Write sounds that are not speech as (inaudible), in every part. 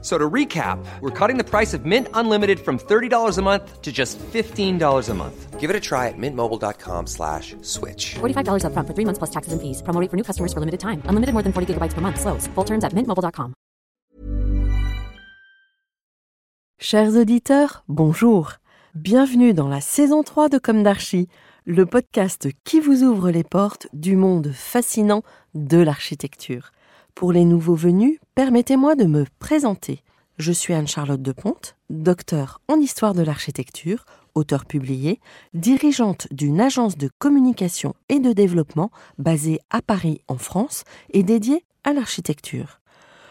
So to recap, we're cutting the price of Mint Unlimited from $30 a month to just $15 a month. Give it a try at mintmobile.com slash switch. $45 upfront for three months plus taxes and fees. Promo rate for new customers for limited time. Unlimited more than 40 gigabytes per month. Slows. Full terms at mintmobile.com. Chers auditeurs, bonjour. Bienvenue dans la saison 3 de Comme d'Archie, le podcast qui vous ouvre les portes du monde fascinant de l'architecture. Pour les nouveaux venus, permettez-moi de me présenter. Je suis Anne-Charlotte de Ponte, docteur en histoire de l'architecture, auteur publié, dirigeante d'une agence de communication et de développement basée à Paris en France et dédiée à l'architecture.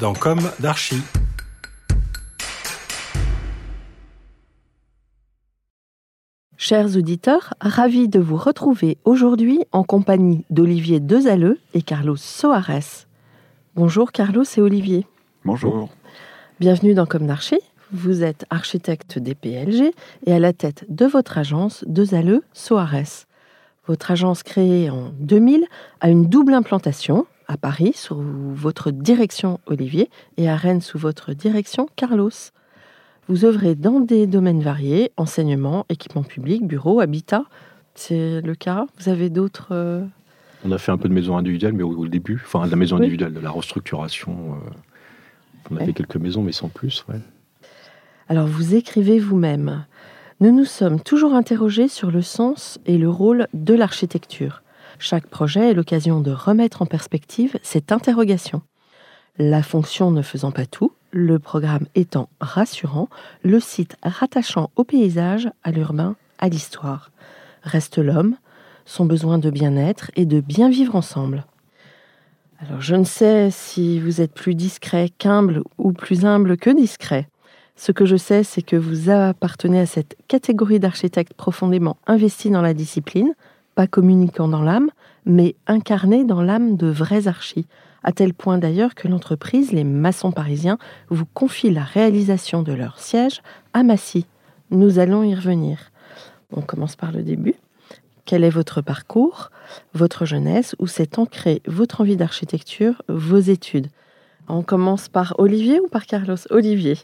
dans Comme d'Archie. Chers auditeurs, ravis de vous retrouver aujourd'hui en compagnie d'Olivier Dezaleux et Carlos Soares. Bonjour Carlos et Olivier. Bonjour. Bienvenue dans Comme d'Archie. Vous êtes architecte des PLG et à la tête de votre agence Dezaleux Soares. Votre agence créée en 2000 a une double implantation à Paris sous votre direction Olivier et à Rennes sous votre direction Carlos. Vous œuvrez dans des domaines variés, enseignement, équipement public, bureau, habitat. C'est le cas? Vous avez d'autres... euh, On a fait un peu de maison individuelle, mais au, au début, enfin de la maison Oui. individuelle, de la restructuration. euh, on a Ouais. fait quelques maisons, mais sans plus. ouais. Alors vous écrivez vous-même. Nous nous sommes toujours interrogés sur le sens et le rôle de l'architecture. Chaque projet est l'occasion de remettre en perspective cette interrogation. La fonction ne faisant pas tout, le programme étant rassurant, le site rattachant au paysage, à l'urbain, à l'histoire. Reste l'homme, son besoin de bien-être et de bien vivre ensemble. Alors je ne sais si vous êtes plus discret qu'humble ou plus humble que discret. Ce que je sais, c'est que vous appartenez à cette catégorie d'architectes profondément investis dans la discipline, pas communiquant dans l'âme, mais incarnés dans l'âme de vrais archis, à tel point d'ailleurs que l'entreprise, les maçons parisiens, vous confie la réalisation de leur siège à Massy. Nous allons y revenir. On commence par le début. Quel est votre parcours, votre jeunesse, où s'est ancrée votre envie d'architecture, vos études? On commence par Olivier ou par Carlos? Olivier.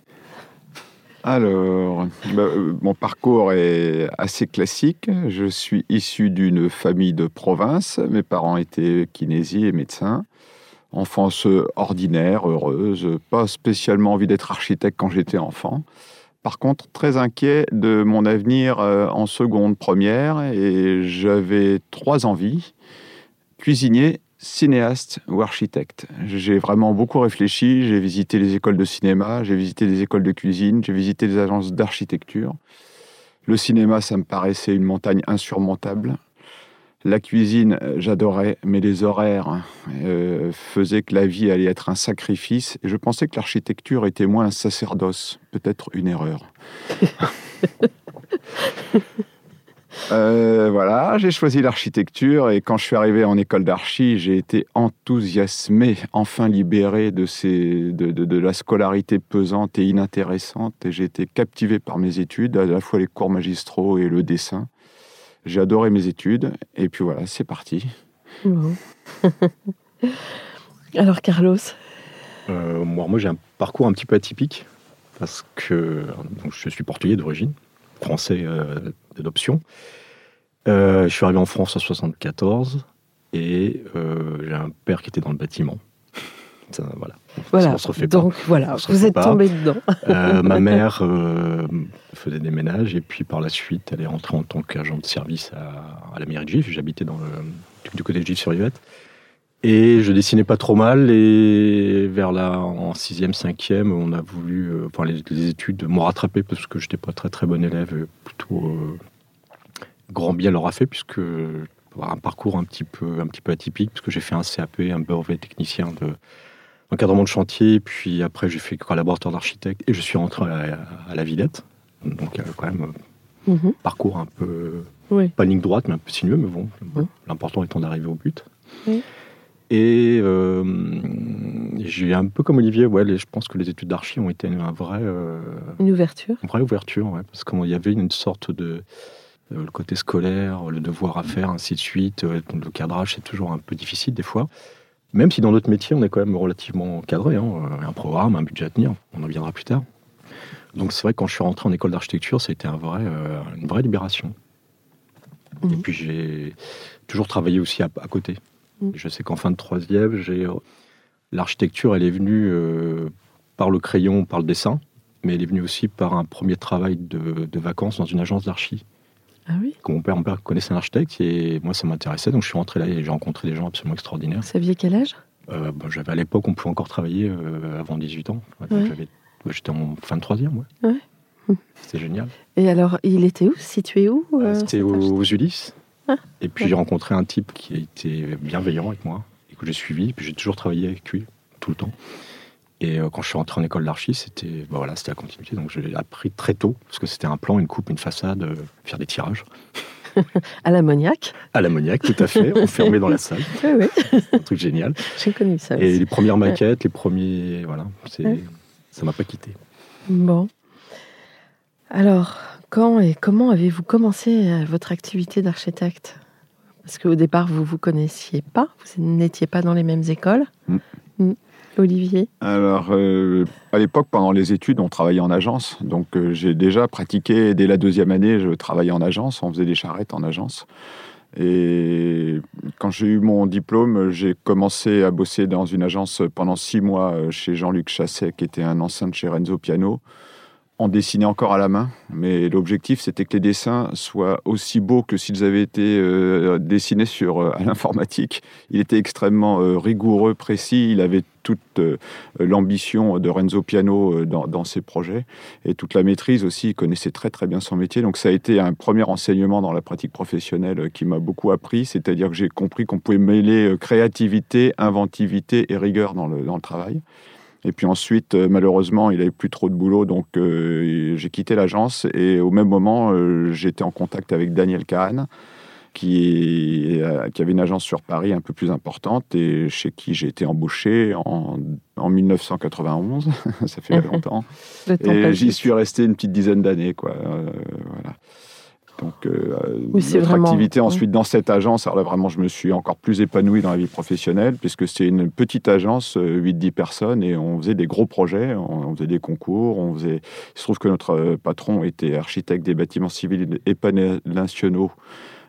Alors, bah, euh, mon parcours est assez classique. Je suis issu d'une famille de province. Mes parents étaient kinésies et médecins. Enfance ordinaire, heureuse, pas spécialement envie d'être architecte quand j'étais enfant. Par contre, très inquiet de mon avenir euh, en seconde première et j'avais trois envies cuisinier, cinéaste ou architecte. J'ai vraiment beaucoup réfléchi, j'ai visité les écoles de cinéma, j'ai visité des écoles de cuisine, j'ai visité des agences d'architecture. Le cinéma, ça me paraissait une montagne insurmontable. La cuisine, euh, j'adorais, mais les horaires euh, faisaient que la vie allait être un sacrifice. Et je pensais que l'architecture était moins un sacerdoce, peut-être une erreur. (laughs) Euh, voilà, j'ai choisi l'architecture et quand je suis arrivé en école d'archi, j'ai été enthousiasmé, enfin libéré de, ces, de, de- de la scolarité pesante et inintéressante. Et j'ai été captivé par mes études, à la fois les cours magistraux et le dessin. J'ai adoré mes études et puis voilà, c'est parti. Bon. (laughs) Alors Carlos, Euh, moi, moi, j'ai un parcours un petit peu atypique parce que donc, je suis portugais d'origine, français euh, d'adoption. Euh, je suis arrivé en France en 74 et euh, j'ai un père qui était dans le bâtiment. Ça, voilà. voilà. on se refait pas. Donc voilà, se vous êtes tombé dedans. Euh, (laughs) ma mère euh, faisait des ménages et puis par la suite, elle est rentrée en tant qu'agent de service à, à la mairie de Gif. J'habitais dans le, du, côté de Gif-sur-Yvette. Et je dessinais pas trop mal. Et vers la en sixième, cinquième, on a voulu, euh, enfin les, les études m'ont rattrapé parce que j'étais pas très très bon élève, et plutôt euh, grand bien leur a fait puisque un parcours un petit peu un petit peu atypique puisque j'ai fait un CAP, un brevet technicien de encadrement de chantier, puis après j'ai fait collaborateur d'architecte et je suis rentré à, à la Villette. Donc quand même Mhm. parcours un peu Oui. pas ligne droite, mais un peu sinueux, mais bon, l'important étant d'arriver au but. Oui. Et euh, j'ai un peu comme Olivier, ouais, les- je pense que les études d'archi ont été un vrai, euh, Une ouverture. une vraie ouverture, ouais, parce qu'il y avait une sorte de euh, le côté scolaire, le devoir à faire, ainsi de suite. le cadrage, c'est toujours un peu difficile des fois. Même si dans d'autres métiers, on est quand même relativement cadré. hein, un programme, un budget à tenir, on en viendra plus tard. Donc c'est vrai que quand je suis rentré en école d'architecture, ça a été un vrai, euh, une vraie libération. Et Mhm. puis j'ai toujours travaillé aussi à, à côté. Mhm. Je sais qu'en fin de troisième, j'ai l'architecture, elle est venue euh, par le crayon, par le dessin, mais elle est venue aussi par un premier travail de, de vacances dans une agence d'archi. Ah oui? Mon père, mon père connaissait un architecte et moi ça m'intéressait, donc je suis rentré là et j'ai rencontré des gens absolument extraordinaires. Vous saviez quel âge? Euh, bon, j'avais à l'époque, on pouvait encore travailler euh, avant 18 ans. Ouais, J'étais en fin de troisième, ouais. Ouais. C'était génial. Et alors, il était où? Situé où Euh, euh, C'était aux, aux Ulysses. Et puis ouais. j'ai rencontré un type qui a été bienveillant avec moi et que j'ai suivi. Puis j'ai toujours travaillé avec lui tout le temps. Et euh, quand je suis rentré en école d'archi, c'était bah voilà, c'était la continuité. Donc j'ai appris très tôt parce que c'était un plan, une coupe, une façade, euh, faire des tirages (laughs) À l'ammoniac à l'ammoniac, tout à fait, enfermé dans la salle, (laughs) Oui, oui. un truc génial. J'ai connu ça Et aussi. les premières maquettes, les premiers, voilà, c'est Ouais. ça m'a pas quitté. Bon. Alors, quand et comment avez-vous commencé euh, votre activité d'architecte? Parce qu'au départ, vous vous connaissiez pas, vous n'étiez pas dans les mêmes écoles. Mm. Mm. Olivier? Alors, euh, à l'époque, pendant les études, on travaillait en agence. Donc, euh, j'ai déjà pratiqué, dès la deuxième année, je travaillais en agence. On faisait des charrettes en agence. Et quand j'ai eu mon diplôme, j'ai commencé à bosser dans une agence pendant six mois chez Jean-Luc Chasset, qui était un ancien de chez Renzo Piano. On dessinait encore à la main, mais l'objectif c'était que les dessins soient aussi beaux que s'ils avaient été euh, dessinés sur euh, à l'informatique. Il était extrêmement euh, rigoureux, précis. Il avait toute l'ambition de Renzo Piano dans, ses projets et toute la maîtrise aussi. Il connaissait très très bien son métier. Donc ça a été un premier enseignement dans la pratique professionnelle qui m'a beaucoup appris. C'est-à-dire que j'ai compris qu'on pouvait mêler créativité, inventivité et rigueur dans le, dans le travail. Et puis ensuite, euh, malheureusement, il n'avait plus trop de boulot, donc euh, j'ai quitté l'agence. Et au même moment, euh, j'étais en contact avec Daniel Kahn, qui, qui avait une agence sur Paris un peu plus importante et chez qui j'ai été embauché en, en 1991. (laughs) Ça fait (laughs) longtemps. Et j'y suis resté une petite dizaine d'années, quoi. Euh, voilà. Donc, euh, Oui, notre vraiment- activité ensuite dans cette agence, alors là, vraiment, je me suis encore plus épanoui dans la vie professionnelle, puisque c'est une petite agence, euh, 8-10 personnes, et on faisait des gros projets, on, faisait des concours, on faisait... Il se trouve que notre euh, patron était architecte des bâtiments civils et nationaux,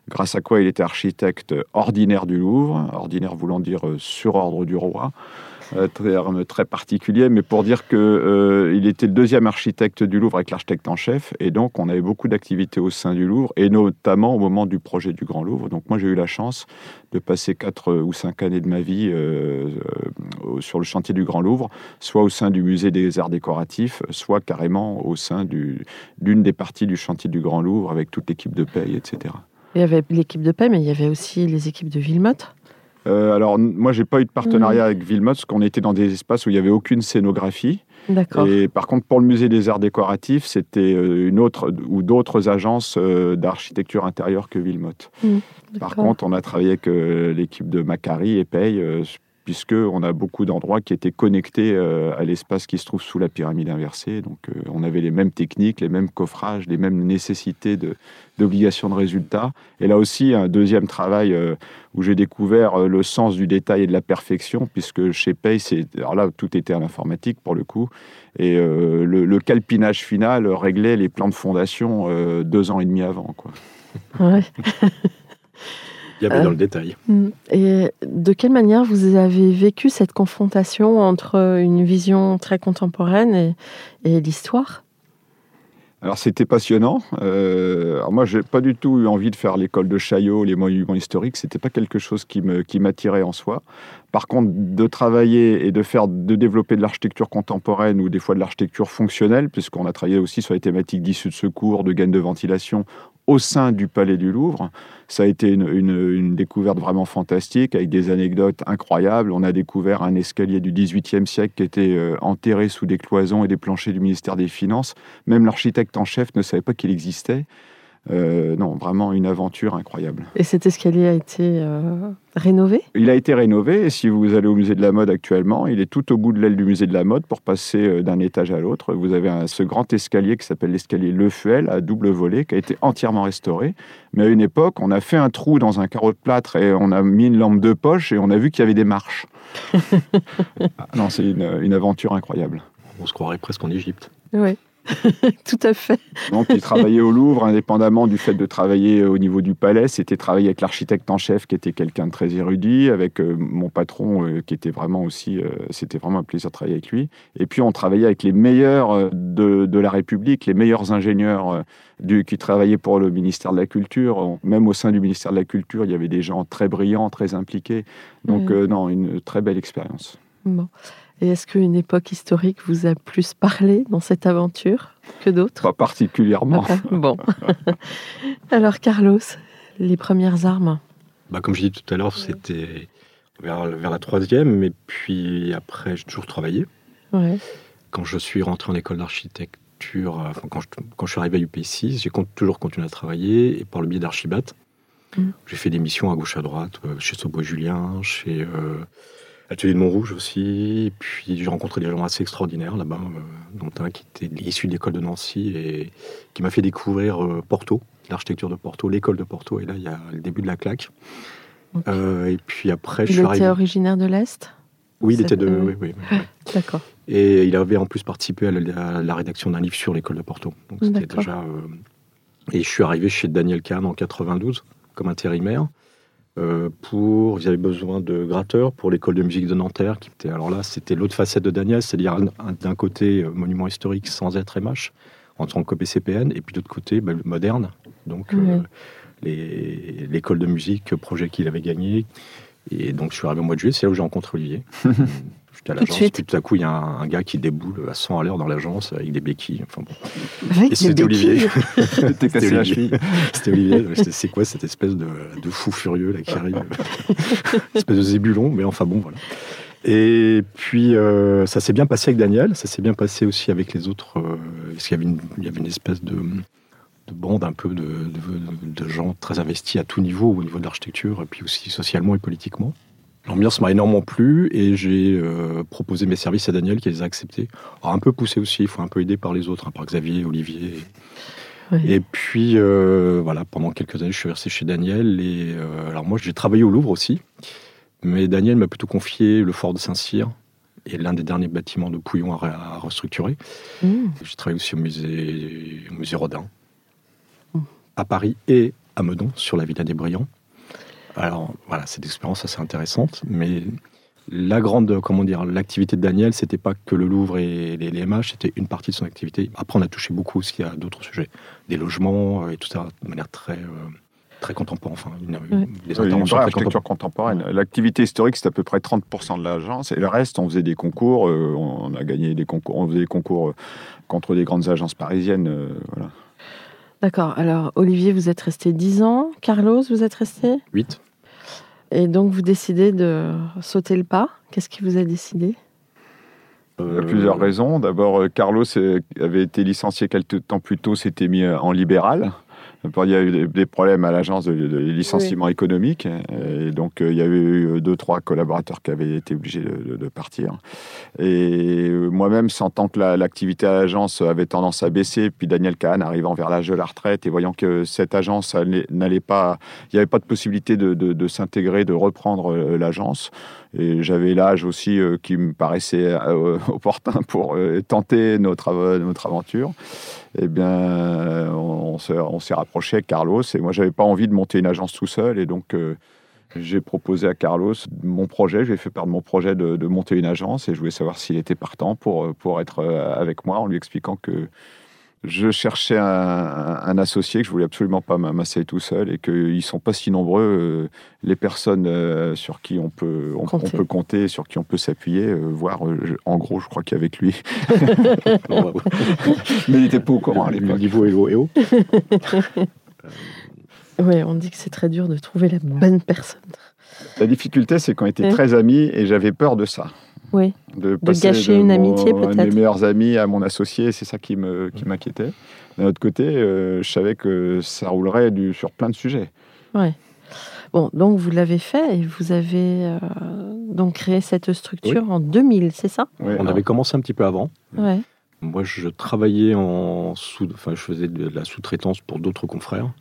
grâce à quoi il était architecte ordinaire du Louvre, ordinaire voulant dire euh, sur ordre du roi, euh, terme très particulier, mais pour dire que euh, était le deuxième architecte du Louvre avec l'architecte en chef, et donc on avait beaucoup d'activités au sein du Louvre, et notamment au moment du projet du Grand Louvre. Donc moi j'ai eu la chance de passer quatre ou cinq années de ma vie euh, euh, sur le chantier du Grand Louvre, soit au sein du musée des arts décoratifs, soit carrément au sein du- d'une des parties du chantier du Grand Louvre avec toute l'équipe de paye, etc. Il y avait l'équipe de paix, mais il y avait aussi les équipes de Villemotte. Euh, alors, moi, j'ai pas eu de partenariat Mmh. avec Villemotte, parce qu'on était dans des espaces où il n'y avait aucune scénographie. Et par contre, pour le musée des arts décoratifs, c'était euh, une autre ou d'autres agences euh, d'architecture intérieure que Villemotte. Par D'accord. contre, on a travaillé avec l'équipe de Macari et Paye, euh, puisque on a beaucoup d'endroits qui étaient connectés euh, à l'espace qui se trouve sous la pyramide inversée. Donc, euh, on avait les mêmes techniques, les mêmes coffrages, les mêmes nécessités de- d'obligation de, résultats. Et là aussi, un deuxième travail euh, où j'ai découvert euh, le sens du détail et de la perfection, puisque chez c'est alors là tout était à l'informatique pour le coup, et euh, le, le calpinage final réglait les plans de fondation euh, deux ans et demi avant. Quoi. Ouais. (laughs) Il y avait Euh, dans le détail. Mm. Et de quelle manière vous avez vécu cette confrontation entre une vision très contemporaine et, et l'histoire? Alors c'était passionnant. Euh, alors moi, j'ai pas du tout eu envie de faire l'école de Chaillot, les monuments historiques. C'était pas quelque chose qui me qui m'attirait en soi. Par contre, de travailler et de faire, de développer de l'architecture contemporaine ou des fois de l'architecture fonctionnelle, puisqu'on a travaillé aussi sur les thématiques d'issue de secours, de gaines de ventilation au sein du Palais du Louvre. Ça a été une, découverte vraiment fantastique, avec des anecdotes incroyables. On a découvert un escalier du XVIIIe siècle qui était euh, enterré sous des cloisons et des planchers du ministère des Finances. Même l'architecte en chef ne savait pas qu'il existait. Euh, non, vraiment une aventure incroyable. Et cet escalier a été euh, rénové? Il a été rénové et si vous allez au musée de la mode actuellement, il est tout au bout de l'aile du musée de la mode pour passer euh, d'un étage à l'autre. Vous avez un- ce grand escalier qui s'appelle l'escalier Le Fuel à double volet qui a été entièrement restauré. Mais à une époque, on a fait un trou dans un carreau de plâtre et on a mis une lampe de poche et on a vu qu'il y avait des marches. (laughs) Ah, non, c'est une, une aventure incroyable. On se croirait presque en Égypte. Oui, (laughs) tout à fait. Donc, il travaillait au Louvre, indépendamment du fait de travailler au niveau du palais. C'était travailler avec l'architecte en chef, qui était quelqu'un de très érudit, avec euh, mon patron, euh, qui était vraiment aussi. euh, C'était vraiment un plaisir de travailler avec lui. Et puis, on travaillait avec les meilleurs euh, de, de la République, les meilleurs ingénieurs euh, du, qui travaillaient pour le ministère de la Culture. Même au sein du ministère de la Culture, il y avait des gens très brillants, très impliqués. Donc, euh, non, une très belle expérience. Bon. Et est-ce qu'une époque historique vous a plus parlé dans cette aventure que d'autres? Pas particulièrement. Ah, Bon. (laughs) Alors, Carlos, les premières armes? Bah, comme je dis tout à l'heure, c'était vers, vers la troisième, et puis après, j'ai toujours travaillé. Ouais. Quand je suis rentré en école d'architecture, euh, enfin, quand, je, quand je suis arrivé à UP6, j'ai con- toujours continué à travailler, et par le biais d'Archibat, Mm. j'ai fait des missions à gauche à droite, euh, chez Sobo Julien, chez euh, Atelier de Montrouge aussi, et puis j'ai rencontré des gens assez extraordinaires là-bas, euh, dont un qui était issu de l'école de Nancy, et qui m'a fait découvrir euh, Porto, l'architecture de Porto, l'école de Porto, et là, il y a le début de la claque. Euh, et puis après, je Il suis était arrivé... originaire de l'Est? Oui, il était de... Oui, oui, oui. (laughs) D'accord. Et il avait en plus participé à la, à la rédaction d'un livre sur l'école de Porto. Donc c'était D'accord. déjà. euh, Et je suis arrivé chez Daniel Kahn en 92 comme intérimaire. Euh, pour, ils avaient besoin de gratteurs pour l'école de musique de Nanterre. Qui était, alors là, c'était l'autre facette de Daniel, c'est-à-dire un- un- d'un côté euh, monument historique sans être MH, en tant que PCPN, et puis de l'autre côté bah, le moderne. Donc euh, l'école de musique, projet qu'il avait gagné. Et donc je suis arrivé au mois de juillet, c'est là où j'ai rencontré Olivier. (laughs) À l'agence, puis tout à coup, il y a un, un gars qui déboule à 100 à l'heure dans l'agence avec des béquilles. Enfin, bon. Avec Et c'était Olivier. (laughs) C'était Olivier. C'était Olivier. C'est quoi cette espèce de, de fou furieux là, qui arrive? (laughs) Espèce de zébulon, mais enfin bon, voilà. Et puis, euh, ça s'est bien passé avec Daniel, ça s'est bien passé aussi avec les autres, euh, parce qu'il y avait une, il y avait une espèce de, de bande un peu de, de- de gens très investis à tout niveau, au niveau de l'architecture, et puis aussi socialement et politiquement. L'ambiance m'a énormément plu et j'ai euh, proposé mes services à Daniel qui les a acceptés. Alors, un peu poussé aussi, il faut un peu aider par les autres, hein, par Xavier, Olivier. Ouais. Et puis, euh, voilà, pendant quelques années, je suis resté chez Daniel. Et euh, alors, moi, j'ai travaillé au Louvre aussi. Mais Daniel m'a plutôt confié le fort de Saint-Cyr et l'un des derniers bâtiments de Pouillon à, à restructurer. Mmh. J'ai travaillé aussi au musée, au musée Rodin, Mmh. à Paris et à Meudon, sur la Villa des Brillants. Alors, voilà, c'est des expériences assez intéressantes. Mais la grande, comment dire, l'activité de Daniel, c'était pas que le Louvre et les, les MH, c'était une partie de son activité. Après, on a touché beaucoup aussi à d'autres sujets, des logements euh, et tout ça, de manière très, euh, très contemporaine. Enfin, une, des Oui, une interventions vraie très architecture contemporaines. contemporaine. L'activité historique, c'est à peu près 30% de l'agence. Et le reste, on faisait des concours. euh, on a gagné des concours. On faisait des concours contre des grandes agences parisiennes. voilà. D'accord. Alors, Olivier, vous êtes resté 10 ans. Carlos, vous êtes resté? 8. Et donc, vous décidez de sauter le pas. Qu'est-ce qui vous a décidé? A plusieurs raisons. D'abord, euh, Carlos euh, avait été licencié quelques temps plus tôt, s'était mis euh, en libéral. Il y a eu des- problèmes à l'agence de, licenciement économique. Et donc, euh, il y avait eu deux, trois collaborateurs qui avaient été obligés de, partir. Et euh, moi-même, sentant que la- l'activité à l'agence avait tendance à baisser, puis Daniel Kahn arrivant vers l'âge de la retraite et voyant que cette agence allait- n'allait pas, il n'y avait pas de possibilité de, de- de s'intégrer, de reprendre euh, l'agence. Et j'avais l'âge aussi euh, qui me paraissait euh, (laughs) opportun pour euh, tenter notre, notre aventure. Eh bien, on, s'est- rapproché avec Carlos. Et moi, j'avais pas envie de monter une agence tout seul. Et donc, euh, j'ai proposé à Carlos mon projet. Je lui ai fait part de mon projet de, de monter une agence. Et je voulais savoir s'il était partant pour, pour être euh, avec moi en lui expliquant que je cherchais un, un associé que je voulais absolument pas m'amasser tout seul et qu'ils sont pas si nombreux euh, les personnes euh, sur qui on peut on, peut compter, sur qui on peut s'appuyer. euh, voire, euh, je- en gros, je crois qu'avec lui, Non, (laughs) mais il n'était pas au courant à le l'époque. niveau est haut. est haut. Oui, on dit que c'est très dur de trouver la bonne personne. La difficulté, c'est qu'on était Ouais. très amis et j'avais peur de ça. Oui. De, gâcher de une mon- amitié, un de peut-être. mes meilleurs amis à mon associé, c'est ça qui me qui m'inquiétait. D'un autre côté, euh, je savais que ça roulerait du, sur plein de sujets. Bon, donc vous l'avez fait et vous avez euh, donc créé cette structure en 2000, c'est ça? Ouais, On alors, avait commencé un petit peu avant. Ouais. Moi, je travaillais en sous, enfin, je faisais de la sous-traitance pour d'autres confrères.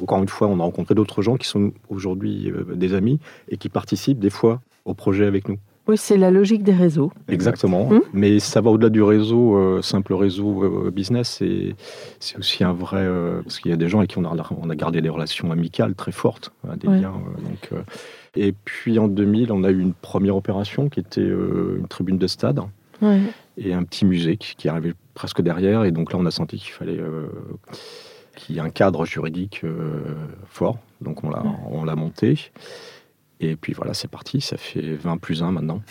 Encore une fois, on a rencontré d'autres gens qui sont aujourd'hui euh, des amis et qui participent des fois au projet avec nous. Oui, c'est la logique des réseaux. Exactement. Hum? Mais ça va au-delà du réseau, euh, simple réseau euh, business. Et c'est aussi un vrai. euh, parce qu'il y a des gens avec qui on a, on a gardé des relations amicales très fortes, hein, des Ouais. liens. donc, et puis en 2000, on a eu une première opération qui était une tribune de stade Ouais. et un petit musée qui, arrivait presque derrière. Et donc là, on a senti qu'il fallait qu'il y ait un cadre juridique fort. Donc on l'a, on l'a monté. Et puis voilà, c'est parti. Ça fait 20 plus 1 maintenant.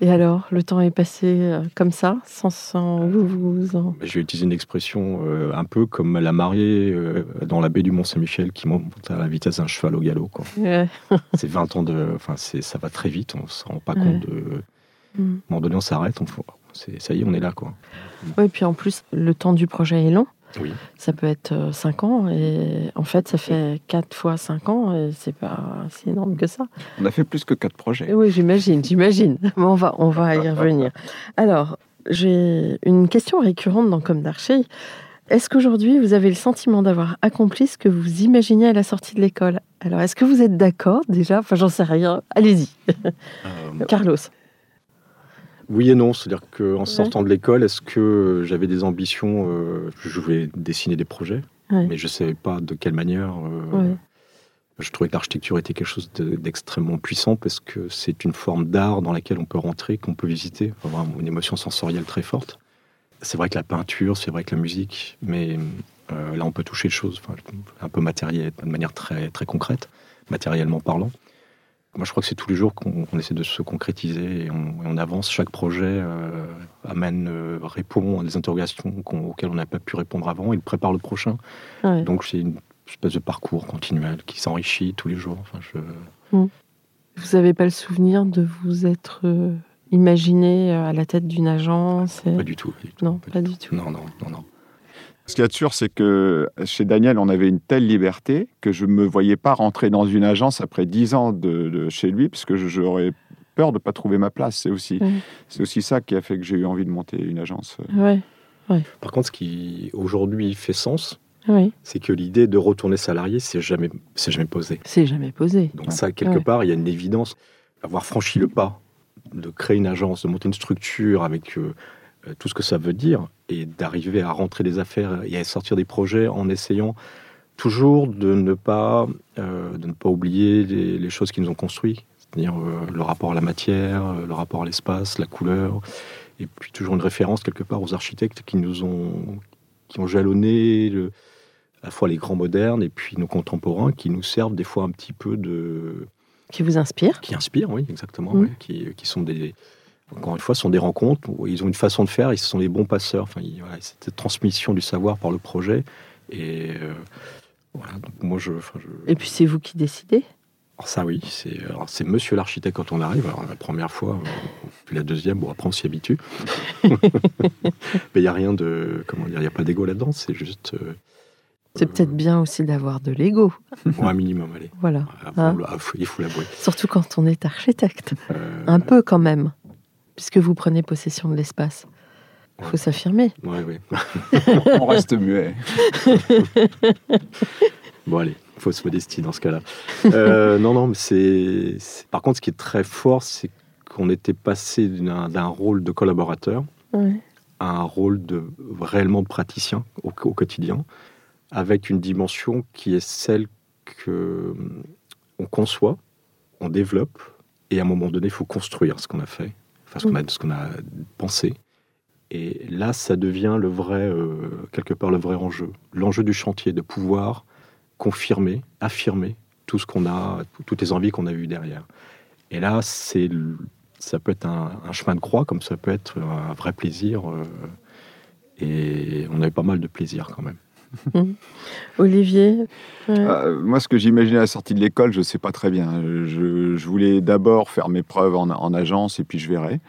Et alors, le temps est passé euh, comme ça, sans, sans vous, en... Je vais utiliser une expression euh, un peu comme la mariée euh, dans la baie du Mont-Saint-Michel qui monte à la vitesse d'un cheval au galop. Ouais. (laughs) C'est 20 ans de. Enfin, ça va très vite, on ne se rend pas Ouais. compte de. À Mm. un moment donné, on s'arrête, on c'est- ça y est, on est là. quoi. Oui, puis en plus, le temps du projet est long. Oui. Ça peut être 5 ans et en fait, ça fait 4 fois 5 ans et c'est pas si énorme que ça. on a fait plus que quatre projets. Oui, j'imagine, j'imagine. (laughs) Mais on va, on va y revenir. Alors, j'ai une question récurrente dans Comme d'Archer. Est-ce qu'aujourd'hui, vous avez le sentiment d'avoir accompli ce que vous imaginiez à la sortie de l'école? Alors, est-ce que vous êtes d'accord déjà? Enfin, j'en sais rien. Allez-y, Euh, Carlos. Oui et non, c'est-à-dire qu'en sortant de l'école, est-ce que j'avais des ambitions euh, Je voulais dessiner des projets, Ouais. mais je ne savais pas de quelle manière. euh, Ouais. Je trouvais que l'architecture était quelque chose de- d'extrêmement puissant parce que c'est une forme d'art dans laquelle on peut rentrer, qu'on peut visiter, avoir une émotion sensorielle très forte. C'est vrai que la peinture, c'est vrai que la musique, mais euh, là on peut toucher les choses enfin, un peu matériel, de manière très, très concrète, matériellement parlant. Moi je crois que c'est tous les jours qu'on essaie de se concrétiser et on, et on avance. Chaque projet euh, amène, euh, répond à des interrogations auxquelles on n'a pas pu répondre avant. Il prépare le prochain. Ouais. Donc c'est une espèce de parcours continuel qui s'enrichit tous les jours. Enfin, je... Vous n'avez pas le souvenir de vous être euh, imaginé à la tête d'une agence et- Pas du tout. pas du tout, Non, pas du tout. Non, non, non, non. Ce qu'il y a de sûr, c'est que chez Daniel, on avait une telle liberté que je ne me voyais pas rentrer dans une agence après 10 ans de, de chez lui, parce que je- j'aurais peur de ne pas trouver ma place. C'est aussi, Ouais. c'est aussi ça qui a fait que j'ai eu envie de monter une agence. euh, Ouais, Par contre, ce qui aujourd'hui fait sens, oui. c'est que l'idée de retourner salarié, c'est jamais, c'est jamais posé. C'est jamais posé. Donc ça, quelque Ouais. part, il y a une évidence. Avoir franchi le pas de créer une agence, de monter une structure avec euh, tout ce que ça veut dire, et d'arriver à rentrer des affaires et à sortir des projets en essayant toujours de ne pas, euh, de ne pas oublier les, les choses qui nous ont construits, c'est-à-dire euh, le rapport à la matière, euh, le rapport à l'espace, la couleur, et puis toujours une référence quelque part aux architectes qui nous ont, qui ont jalonné le- à la fois les grands modernes et puis nos contemporains qui nous servent des fois un petit peu de, Qui vous inspire qui inspirent, oui, exactement, Mm. oui, qui, qui sont des, encore une fois, sont des rencontres où ils ont une façon de faire, ils sont des bons passeurs. Enfin, voilà, cette transmission du savoir par le projet. Et euh, voilà, donc moi, je, enfin, je- Et puis c'est vous qui décidez? Alors ça, oui, c'est, monsieur l'architecte quand on arrive. Alors, la première fois, euh, puis la deuxième, bon, après, on s'y habitue. (laughs) Mais il n'y a rien de, comment dire, il n'y a pas d'ego là-dedans, c'est juste, euh, C'est peut-être bien aussi d'avoir de l'ego. bon, un minimum, allez. Voilà. Ah, Hein il faut l'avouer. Surtout quand on est architecte. Un peu quand même. Puisque vous prenez possession de l'espace. Il faut s'affirmer. ouais, ouais. (laughs) on reste muet. (laughs) Bon, allez, fausse modestie dans ce cas-là. Euh, non, non, mais c'est, Par contre, ce qui est très fort, c'est qu'on était passé d'un, rôle de collaborateur Ouais. à un rôle de réellement de praticien au, au quotidien, avec une dimension qui est celle que on conçoit, on développe, et à un moment donné, il faut construire ce qu'on a fait, enfin ce qu'on a, ce qu'on a pensé. Et là, ça devient le vrai, euh, quelque part, le vrai enjeu. L'enjeu du chantier, de pouvoir confirmer, affirmer tout ce qu'on a, toutes les envies qu'on a eues derrière. Et là, c'est, ça peut être un, un chemin de croix, comme ça peut être un vrai plaisir. euh, et on a eu pas mal de plaisir quand même. (laughs) Olivier ouais. Euh, moi, ce que j'imaginais à la sortie de l'école, je ne sais pas très bien. Je, voulais d'abord faire mes preuves en agence et puis je verrai.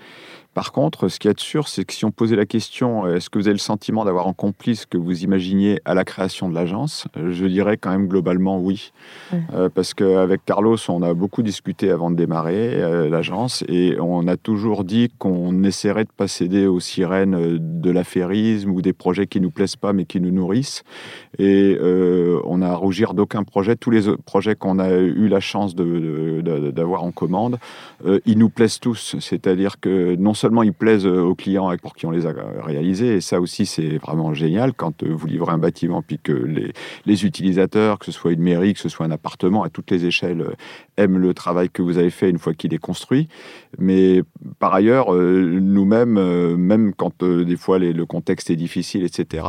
Par contre, ce qui est sûr, c'est que si on posait la question, euh, est-ce que vous avez le sentiment d'avoir accompli ce que vous imaginiez à la création de l'agence Euh, Je dirais quand même globalement oui. Euh, parce qu'avec Carlos, on a beaucoup discuté avant de démarrer euh, l'agence et on a toujours dit qu'on essaierait de pas céder aux sirènes de l'affairisme ou des projets qui nous plaisent pas mais qui nous nourrissent. Et euh, on a à rougir d'aucun projet. Tous les autres projets qu'on a eu la chance de- de- de- d'avoir en commande, ils nous plaisent tous. C'est-à-dire que non seulement ils plaisent euh, aux clients pour qui on les a réalisés, et ça aussi c'est vraiment génial quand euh, vous livrez un bâtiment puis que les, utilisateurs, que ce soit une mairie, que ce soit un appartement, à toutes les échelles, euh, aiment le travail que vous avez fait une fois qu'il est construit. Mais par ailleurs, euh, nous-mêmes, euh, même quand euh, des fois le contexte est difficile, etc.,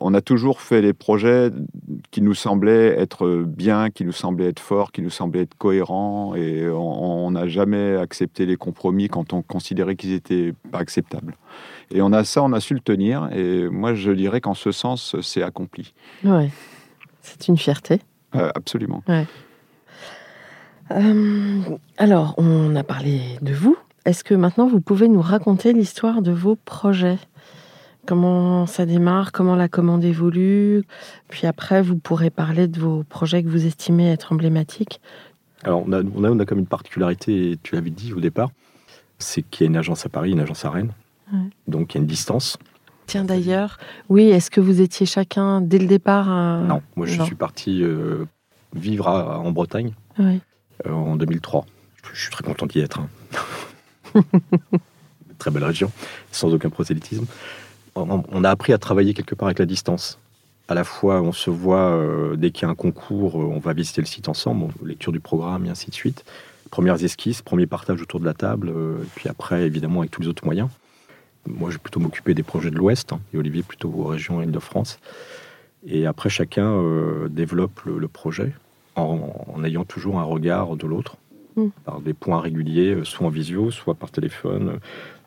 on a toujours fait les projets qui nous semblaient être bien, qui nous semblaient être forts, qui nous semblaient être cohérents, et on n'a jamais accepté les compromis quand on considérait qu'ils étaient pas acceptables. Et on a ça, on a su le tenir, et moi je dirais qu'en ce sens, c'est accompli. Ouais. C'est une fierté. Euh, absolument. Euh, alors, on a parlé de vous. Est-ce que maintenant vous pouvez nous raconter l'histoire de vos projets? Comment ça démarre? Comment la commande évolue? Puis après, vous pourrez parler de vos projets que vous estimez être emblématiques. Alors, on a, on a, on a comme une particularité, tu l'avais dit au départ, c'est qu'il y a une agence à Paris, une agence à Rennes. Ouais. Donc, il y a une distance. Tiens d'ailleurs, oui, est-ce que vous étiez chacun dès le départ à... Non, moi, je non. suis parti euh, vivre à- en Bretagne euh, en 2003. Je suis très content d'y être. hein. (laughs) très belle région, sans aucun prosélytisme. On, on a appris à travailler quelque part avec la distance. À la fois, on se voit euh, dès qu'il y a un concours, euh, on va visiter le site ensemble, on- lecture du programme et ainsi de suite. Premières esquisses, premier partage autour de la table, euh, et puis après, évidemment, avec tous les autres moyens. Moi, je vais plutôt m'occuper des projets de l'Ouest, hein, et Olivier plutôt aux régions Île-de-France. Et après, chacun euh, développe le, le projet en, en ayant toujours un regard de l'autre, Mm. par des points réguliers, euh, soit en visio, soit par téléphone,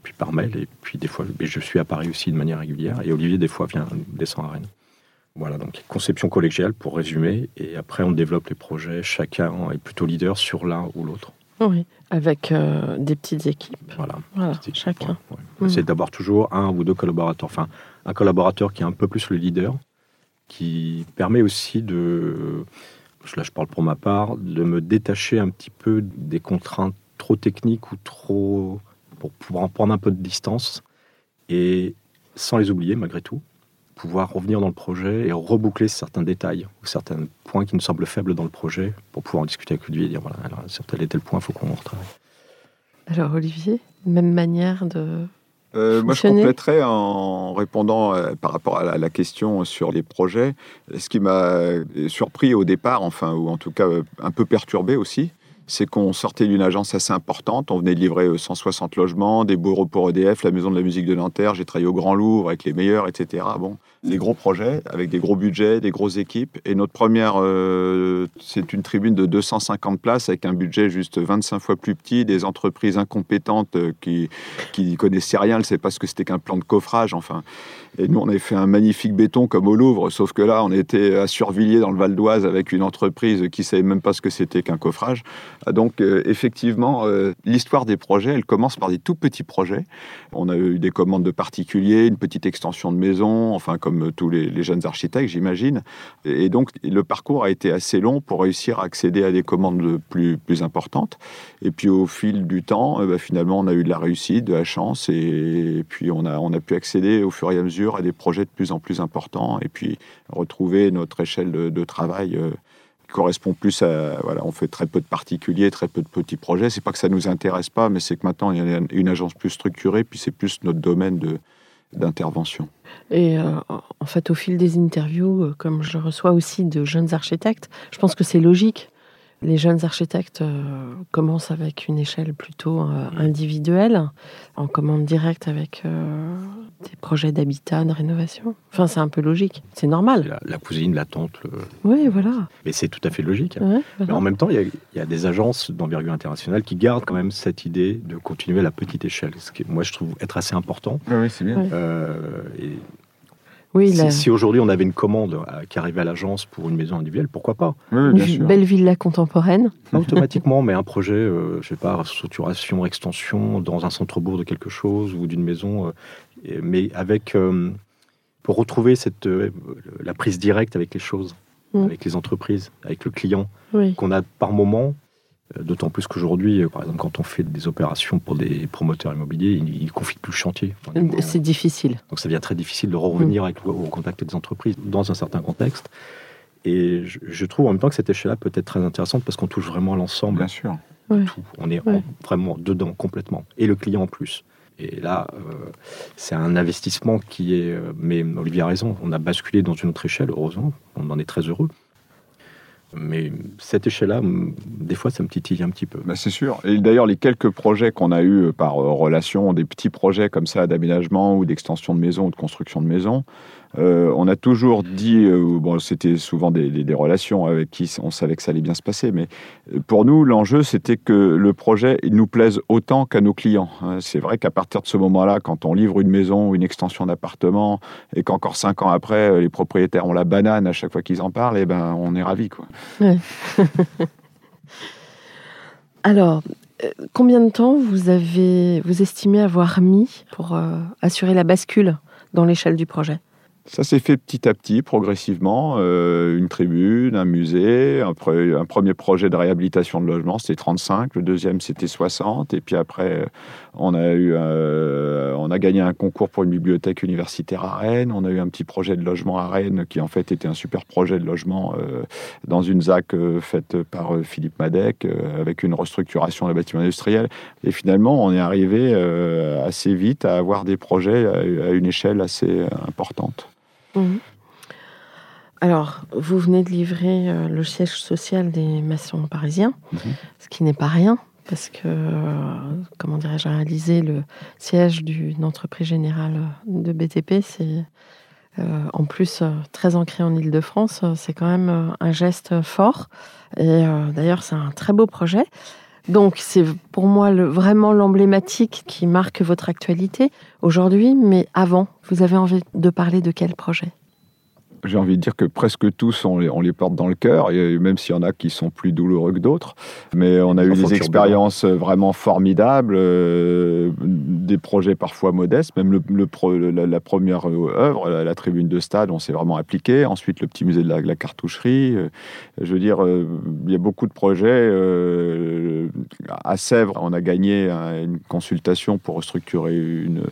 puis par mail. Et puis des fois, je suis à Paris aussi de manière régulière. Et Olivier, des fois, vient descend à Rennes. Voilà, donc conception collégiale pour résumer. Et après, on développe les projets. Chacun est plutôt leader sur l'un ou l'autre. Oui, avec euh, des petites équipes. Voilà. Chacun. ouais, ouais. Mm. C'est d'avoir toujours un ou deux collaborateurs. Enfin, un collaborateur qui est un peu plus le leader, qui permet aussi de, là je parle pour ma part, de me détacher un petit peu des contraintes trop techniques ou trop. pour pouvoir en prendre un peu de distance et sans les oublier malgré tout, pouvoir revenir dans le projet et reboucler certains détails ou certains points qui nous semblent faibles dans le projet pour pouvoir en discuter avec lui et dire voilà, alors, sur tel et tel point, il faut qu'on retravaille. Alors Olivier, même manière de... Euh, moi, je compléterais en répondant euh, par rapport à la, la question sur les projets. Ce qui m'a surpris au départ, enfin, ou en tout cas euh, un peu perturbé aussi, c'est qu'on sortait d'une agence assez importante. On venait de livrer euh, 160 logements, des bureaux pour EDF, la Maison de la musique de Nanterre. J'ai travaillé au Grand Louvre avec les meilleurs, etc. des gros projets avec des gros budgets, des grosses équipes. Et notre première, euh, c'est une tribune de 250 places avec un budget juste 25 fois plus petit, des entreprises incompétentes euh, qui qui n'y connaissait rien, ne savait pas ce que c'était qu'un plan de coffrage. Enfin, et nous, on avait fait un magnifique béton comme au Louvre, sauf que là, on était à Survilliers dans le Val d'Oise avec une entreprise qui savait même pas ce que c'était qu'un coffrage. Ah, Donc, euh, effectivement, l'histoire des projets, elle commence par des tout petits projets. On a eu des commandes de particuliers, une petite extension de maison, enfin, comme tous les, jeunes architectes, j'imagine. Et, donc, le parcours a été assez long pour réussir à accéder à des commandes plus, importantes. Et puis, au fil du temps, euh, bah, finalement, on a eu de la réussite, de la chance, et, puis on a, pu accéder au fur et à mesure à des projets de plus en plus importants, et puis retrouver notre échelle de, travail. euh, correspond plus à voilà on fait très peu de particuliers très peu de petits projets c'est pas que ça nous intéresse pas mais c'est que maintenant il y a une agence plus structurée puis c'est plus notre domaine de d'intervention Et euh, en fait, au fil des interviews, euh, comme je reçois aussi de jeunes architectes, je pense que c'est logique. Les jeunes architectes euh, commencent avec une échelle plutôt euh, individuelle, en commande directe avec euh, des projet d'habitat, de rénovation. Enfin, c'est un peu logique. C'est normal. La, la cousine, la tante, le- Oui, voilà. mais c'est tout à fait logique. Ouais, Mais voilà. en même temps, il y, a, il y a des agences d'envergure internationale qui gardent quand même cette idée de continuer à la petite échelle, ce qui, moi, je trouve être assez important. Oui, c'est bien. Ouais. Euh, et Oui, si la- si aujourd'hui on avait une commande euh, qui arrivait à l'agence pour une maison individuelle, pourquoi pas? Oui, une bien sûr. belle villa contemporaine. Pas automatiquement, mais un projet, euh, je sais pas, structuration, extension dans un centre-bourg de quelque chose ou d'une maison, euh, mais avec euh, pour retrouver cette euh, la prise directe avec les choses, Mm. avec les entreprises, avec le client Oui. qu'on a par moment. Euh, D'autant plus qu'aujourd'hui, euh, par exemple, quand on fait des opérations pour des promoteurs immobiliers, ils ne confient plus le chantier. Moins, C'est difficile. donc ça devient très difficile de revenir avec, au contact des entreprises dans un certain contexte. Et je, je trouve en même temps que cette échelle-là peut être très intéressante parce qu'on touche vraiment l'ensemble Bien sûr. Ouais. tout. On est Ouais. en- vraiment dedans complètement. Et le client en plus. Et là, euh, c'est un investissement qui est. euh, Mais Olivier a raison, on a basculé dans une autre échelle, heureusement. On en est très heureux. Mais cette échelle-là, des fois, ça me titille un petit peu. Bah, c'est sûr. Et d'ailleurs, les quelques projets qu'on a eus euh, par euh, relation, des petits projets comme ça d'aménagement ou d'extension de maison ou de construction de maison, euh, on a toujours dit, euh, c'était souvent des, relations avec qui on savait que ça allait bien se passer, mais euh, pour nous, l'enjeu, c'était que le projet nous plaise autant qu'à nos clients. hein. C'est vrai qu'à partir de ce moment-là, quand on livre une maison ou une extension d'appartement et qu'encore cinq ans après, les propriétaires ont la banane à chaque fois qu'ils en parlent, et ben, on est ravis. Quoi. (laughs) Alors, combien de temps vous avez, vous estimez avoir mis pour assurer la bascule dans l'échelle du projet? Ça s'est fait petit à petit, progressivement. euh, une tribune, un musée, un, un premier projet de réhabilitation de logement, c'était 35. Le deuxième, c'était 60. Et puis après, euh, on a, eu, euh, on a gagné un concours pour une bibliothèque universitaire à Rennes. On a eu un petit projet de logement à Rennes qui, en fait, était un super projet de logement dans une ZAC faite par Philippe Madec, avec une restructuration des bâtiments industriels. Et finalement, on est arrivé assez vite à avoir des projets à, une échelle assez importante. Mhm. Alors, vous venez de livrer euh, le siège social des maçons parisiens, Mhm. ce qui n'est pas rien, parce que, euh, comment dirais-je, réaliser le siège d'une entreprise générale de BTP, c'est euh, en plus très ancré en Ile-de-France, c'est quand même un geste fort. Et d'ailleurs, c'est un très beau projet. Donc, c'est pour moi vraiment l'emblématique qui marque votre actualité aujourd'hui, mais avant, vous avez envie de parler de quel projet? J'ai envie de dire que presque tous, on les, on les porte dans le cœur, et même s'il y en a qui sont plus douloureux que d'autres. Mais on a eu des expériences vraiment formidables, euh, des projets parfois modestes. Même le, le pro- la, la première euh, œuvre, la, la tribune de stade, on s'est vraiment appliqué. Ensuite, le petit musée de la, cartoucherie. Euh, Je veux dire, euh, il y a beaucoup de projets. euh, à Sèvres, on a gagné un- une consultation pour restructurer une,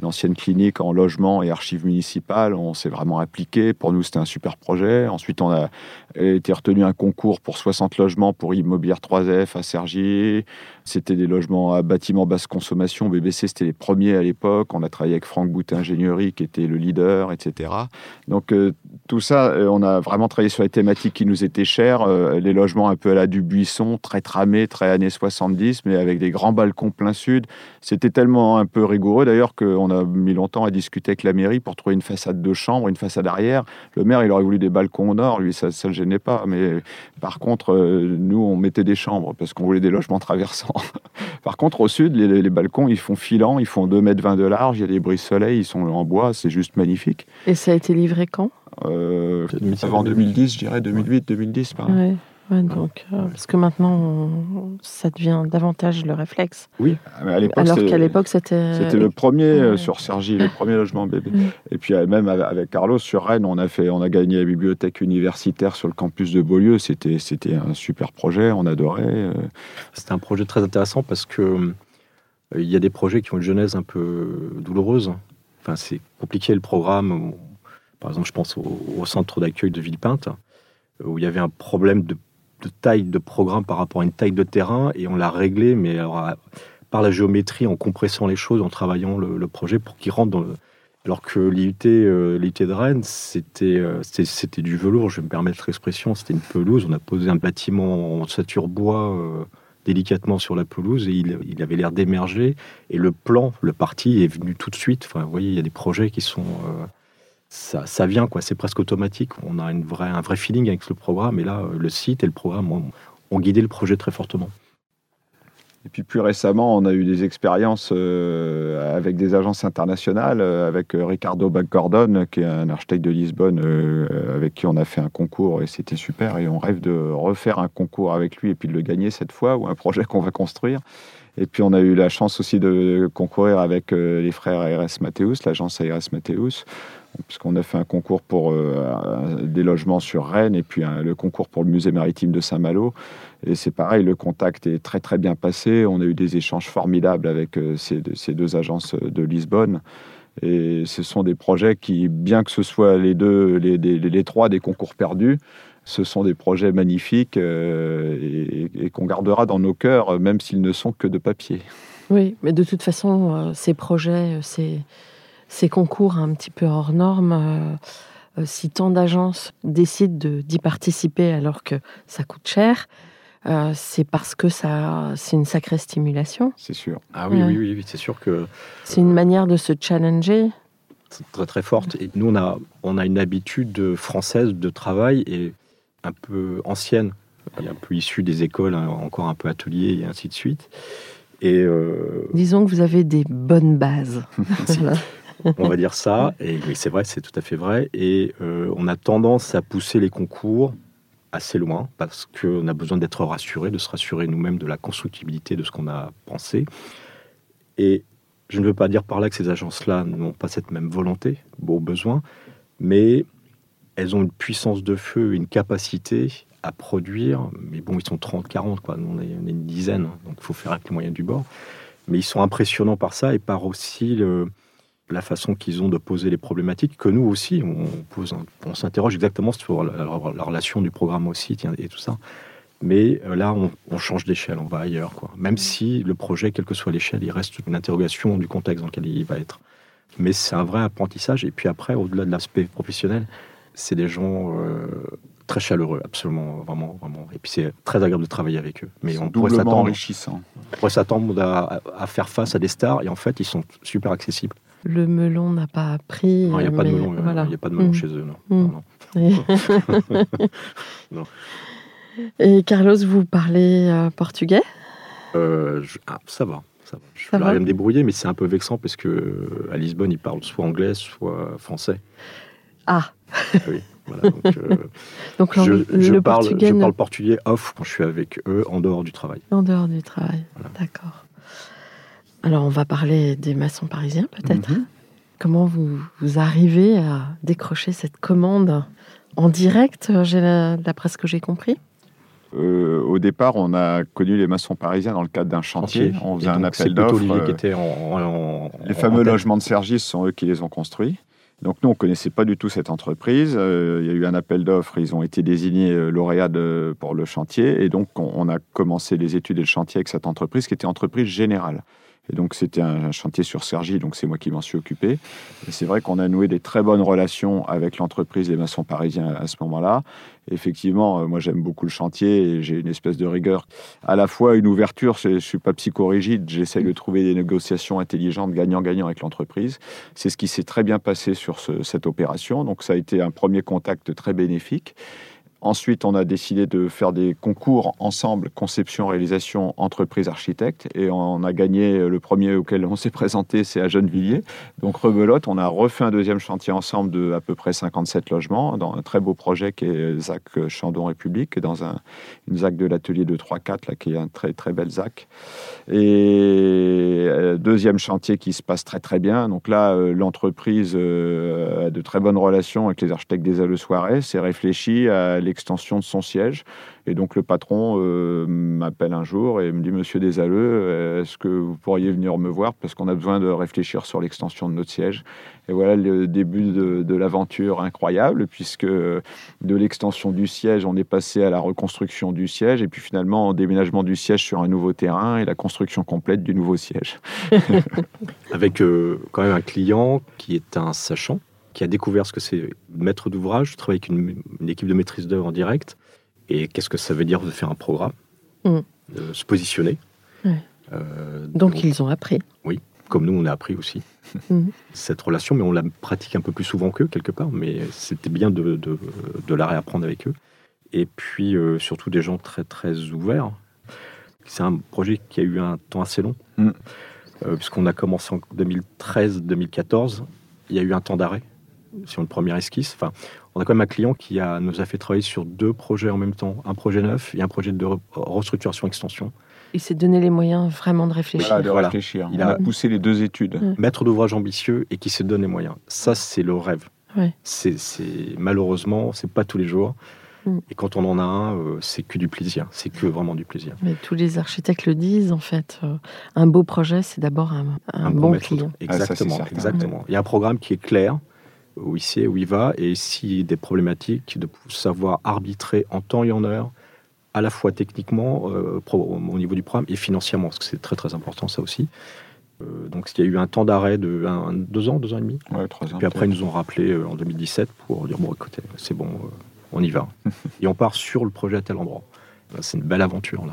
une ancienne clinique en logement et archives municipales. On s'est vraiment appliqué. Pour c'était un super projet. Ensuite, on a été retenu un concours pour 60 logements pour Immobilière 3F à Cergy. C'était des logements à bâtiments basse consommation. BBC, c'était les premiers à l'époque. On a travaillé avec Franck Boutin Ingénierie, qui était le leader, etc. Donc, euh, tout ça, euh, on a vraiment travaillé sur les thématiques qui nous étaient chères. Euh, les logements un peu à la Dubuisson, très tramés, très années 70, mais avec des grands balcons plein sud. C'était tellement un peu rigoureux d'ailleurs qu'on a mis longtemps à discuter avec la mairie pour trouver une façade de chambre, une façade arrière. Le maire, il aurait voulu des balcons au nord, lui, ça ne le gênait pas. Mais par contre, nous, on mettait des chambres parce qu'on voulait des logements traversants. Par contre, au sud, les, les balcons, ils font filant, ils font 2,20 mètres de large, il y a des bris-soleil, ils sont en bois, c'est juste magnifique. Et ça a été livré quand? Euh, Peut-être 2005, avant 2010, je dirais 2008, 2010, par là. Ouais, ouais, donc, euh, parce que maintenant, on- ça devient davantage le réflexe. Oui, à Alors qu'à l'époque, c'était. C'était le premier euh, ouais. sur Sergi, le premier logement bébé. Mm. Et puis euh, même avec- Carlos sur Rennes, on a fait, on a gagné la bibliothèque universitaire sur le campus de Beaulieu. C'était, c'était un super projet, on adorait. euh. C'était un projet très intéressant parce que euh, il y a des projets qui ont une genèse un peu douloureuse. Enfin, c'est compliqué le programme. Par exemple, je pense au, au centre d'accueil de Villepinte, où il y avait un problème de, de taille de programme par rapport à une taille de terrain, et on l'a réglé, mais par la géométrie, en compressant les choses, en travaillant le, projet pour qu'il rentre dans le. Alors que l'IUT, euh, de Rennes, c'était, euh, c'était, du velours, je vais me permettre l'expression, c'était une pelouse. On a posé un bâtiment en ossature bois. euh, délicatement sur la pelouse et il, il avait l'air d'émerger. Et le plan, le parti est venu tout de suite. Enfin, vous voyez, il y a des projets qui sont. Ça, vient, quoi. C'est presque automatique. On a un vrai feeling avec le programme. Et là, euh, le site et le programme ont, guidé le projet très fortement. Et puis plus récemment, on a eu des expériences euh, avec des agences internationales, euh, avec Ricardo Baggordon, qui est un architecte de Lisbonne, avec qui on a fait un concours et c'était super. Et on rêve de refaire un concours avec lui et puis de le gagner cette fois, ou un projet (laughs) qu'on va construire. Et puis on a eu la chance aussi de concourir avec les frères ARS Mathéus, l'agence ARS Mathéus, puisqu'on a fait un concours pour euh, des logements sur Rennes et puis le concours pour le musée maritime de Saint-Malo. Et c'est pareil, le contact est très très bien passé. On a eu des échanges formidables avec euh, ces, deux- ces deux agences de Lisbonne. Et ce sont des projets qui, bien que ce soit les deux, les, trois des concours perdus, ce sont des projets magnifiques euh, et, et qu'on gardera dans nos cœurs, même s'ils ne sont que de papier. Oui, mais de toute façon, ces projets, euh, ces, concours un petit peu hors normes, euh, euh, si tant d'agences décident de- d'y participer alors que ça coûte cher, euh, c'est parce que ça, c'est une sacrée stimulation. C'est sûr. Ah oui, Ouais. oui, oui, oui, c'est sûr que C'est une manière de se challenger. c'est très très forte. Et nous, on a, on a une habitude française de travail et un peu ancienne, un peu issue des écoles, hein, encore un peu atelier et ainsi de suite. Et euh, Disons que vous avez des bonnes bases. (laughs) (laughs) On va dire ça. Et c'est vrai, c'est tout à fait vrai. Et euh, on a tendance à pousser les concours assez loin parce qu'on a besoin d'être rassuré, de se rassurer nous-mêmes de la constructibilité de ce qu'on a pensé. Et je ne veux pas dire par là que ces agences-là n'ont pas cette même volonté, au besoin, mais elles ont une puissance de feu, une capacité à produire. Mais bon, ils sont 30, 40, quoi. On est, on est une dizaine, hein, donc il faut faire avec les moyens du bord. Mais ils sont impressionnants par ça et par aussi le, la façon qu'ils ont de poser les problématiques, que nous aussi, on, pose, un- on s'interroge exactement sur la, la- la relation du programme aussi et tout ça. Mais euh, là, on, on change d'échelle, on va ailleurs. Quoi. Même si le projet, quelle que soit l'échelle, il reste une interrogation du contexte dans lequel il va être. Mais c'est un vrai apprentissage. Et puis après, au-delà de l'aspect professionnel, c'est des gens euh, très chaleureux, absolument, vraiment, vraiment. Et puis c'est très agréable de travailler avec eux. Mais on pourrait s'attendre, enrichissants. on pourrait s'attendre à, à faire face à des stars, et en fait, ils sont super accessibles. Le melon n'a pas appris. Non, Il n'y a, pas de mais melon, voilà. il y a pas de melon Mm. chez eux. Non. Mm. Non. (laughs) Et Carlos, vous parlez euh, portugais? Euh, je- ah, ça va. Ça va. Je Ça va? me débrouiller, mais c'est un peu vexant parce que euh, à Lisbonne, ils parlent soit anglais, soit français. Ah, Ah oui, voilà, donc, euh, (laughs) donc je, je le parle, portugais je parle portugais off quand je suis avec eux, en dehors du travail. en dehors du travail. D'accord. Alors, on va parler des maçons parisiens, peut-être. Mhm. Comment vous, vous arrivez à décrocher cette commande en direct, euh, j'ai la- d'après ce que j'ai compris? Euh, au départ, on a connu les maçons parisiens dans le cadre d'un chantier. On faisait un donc, c'est appel d'offres. Euh, était en, en- en- Les en fameux tête. logements de Sergis sont eux qui les ont construits. Donc nous, on ne connaissait pas du tout cette entreprise. Euh, il y a eu un appel d'offres, ils ont été désignés lauréats de- pour le chantier. Et donc, on, on a commencé les études et le chantier avec cette entreprise qui était entreprise générale. Et donc, c'était un, chantier sur Sergi, donc c'est moi qui m'en suis occupé. Et c'est vrai qu'on a noué des très bonnes relations avec l'entreprise des maçons parisiens à ce moment-là. Effectivement, euh, moi, j'aime beaucoup le chantier et j'ai une espèce de rigueur. À la fois une ouverture, je ne suis pas psychorigide, j'essaye de trouver des négociations intelligentes, gagnant-gagnant avec l'entreprise. C'est ce qui s'est très bien passé sur ce- cette opération. Donc, ça a été un premier contact très bénéfique. Ensuite, on a décidé de faire des concours ensemble, conception, réalisation, entreprise, architecte. Et on a gagné le premier auquel on s'est présenté, c'est à Gennevilliers. Donc, rebelote, on a refait un deuxième chantier ensemble de à peu près 57 logements dans un très beau projet qui est ZAC Chandon République, dans un, une ZAC de l'atelier de 3-4, là, qui est un très, très bel ZAC. Et euh, deuxième chantier qui se passe très très bien. Donc là, euh, l'entreprise euh, a de très bonnes relations avec les architectes des Alleux Soirée, s'est réfléchi à l'extension de son siège. Et donc le patron euh, m'appelle un jour et me dit Monsieur Desalleux, euh, est-ce que vous pourriez venir me voir? Parce qu'on a besoin de réfléchir sur l'extension de notre siège. Et voilà le début de, de l'aventure incroyable puisque de l'extension du siège, on est passé à la reconstruction du siège et puis finalement au déménagement du siège sur un nouveau terrain et la construction complète du nouveau siège. (laughs) Avec euh, quand même un client qui est un sachant, qui a découvert ce que c'est maître d'ouvrage. Je travaille avec une, une équipe de maîtrise d'œuvre en direct. Et qu'est-ce que ça veut dire de faire un programme Mm. de se positionner. Ouais. Euh, Donc ils ont appris. comme nous, on a appris aussi (laughs) Mhm. cette relation, mais on la pratique un peu plus souvent qu'eux, quelque part. Mais c'était bien de, de, de la réapprendre avec eux. Et puis, euh, surtout, des gens très, très ouverts. C'est un projet qui a eu un temps assez long, Mhm. euh, puisqu'on a commencé en 2013-2014. Il y a eu un temps d'arrêt sur une première esquisse. Enfin, on a quand même un client qui a, nous a fait travailler sur deux projets en même temps, un projet neuf et un projet de re- restructuration-extension. Il s'est donné les moyens vraiment de réfléchir. Voilà, de Voilà. réfléchir. Il On a- poussé les deux études. Mm. maître d'ouvrage ambitieux et qui se donne les moyens. Ça, c'est le rêve. Ouais. C'est, c'est- malheureusement, c'est pas tous les jours. Mm. Et quand on en a un, euh, c'est que du plaisir. C'est que vraiment du plaisir. Mais tous les architectes le disent, en fait. euh, un beau projet, c'est d'abord un, un bon client. Ah, ça, Exactement, exactement. Il y a un programme qui est clair, où il sait où il va, et s'il y a des problématiques, de savoir arbitrer en temps et en heure, à la fois techniquement, euh, au niveau du programme, et financièrement, parce que c'est très très important ça aussi. Euh, donc il y a eu un temps d'arrêt de un- deux ans, deux ans et demi. Ouais, trois ans. Puis après, ils nous ont rappelé euh, en 2017 pour dire bon, écoutez, c'est bon, euh, on y va. (laughs) et on part sur le projet à tel endroit. C'est une belle aventure là.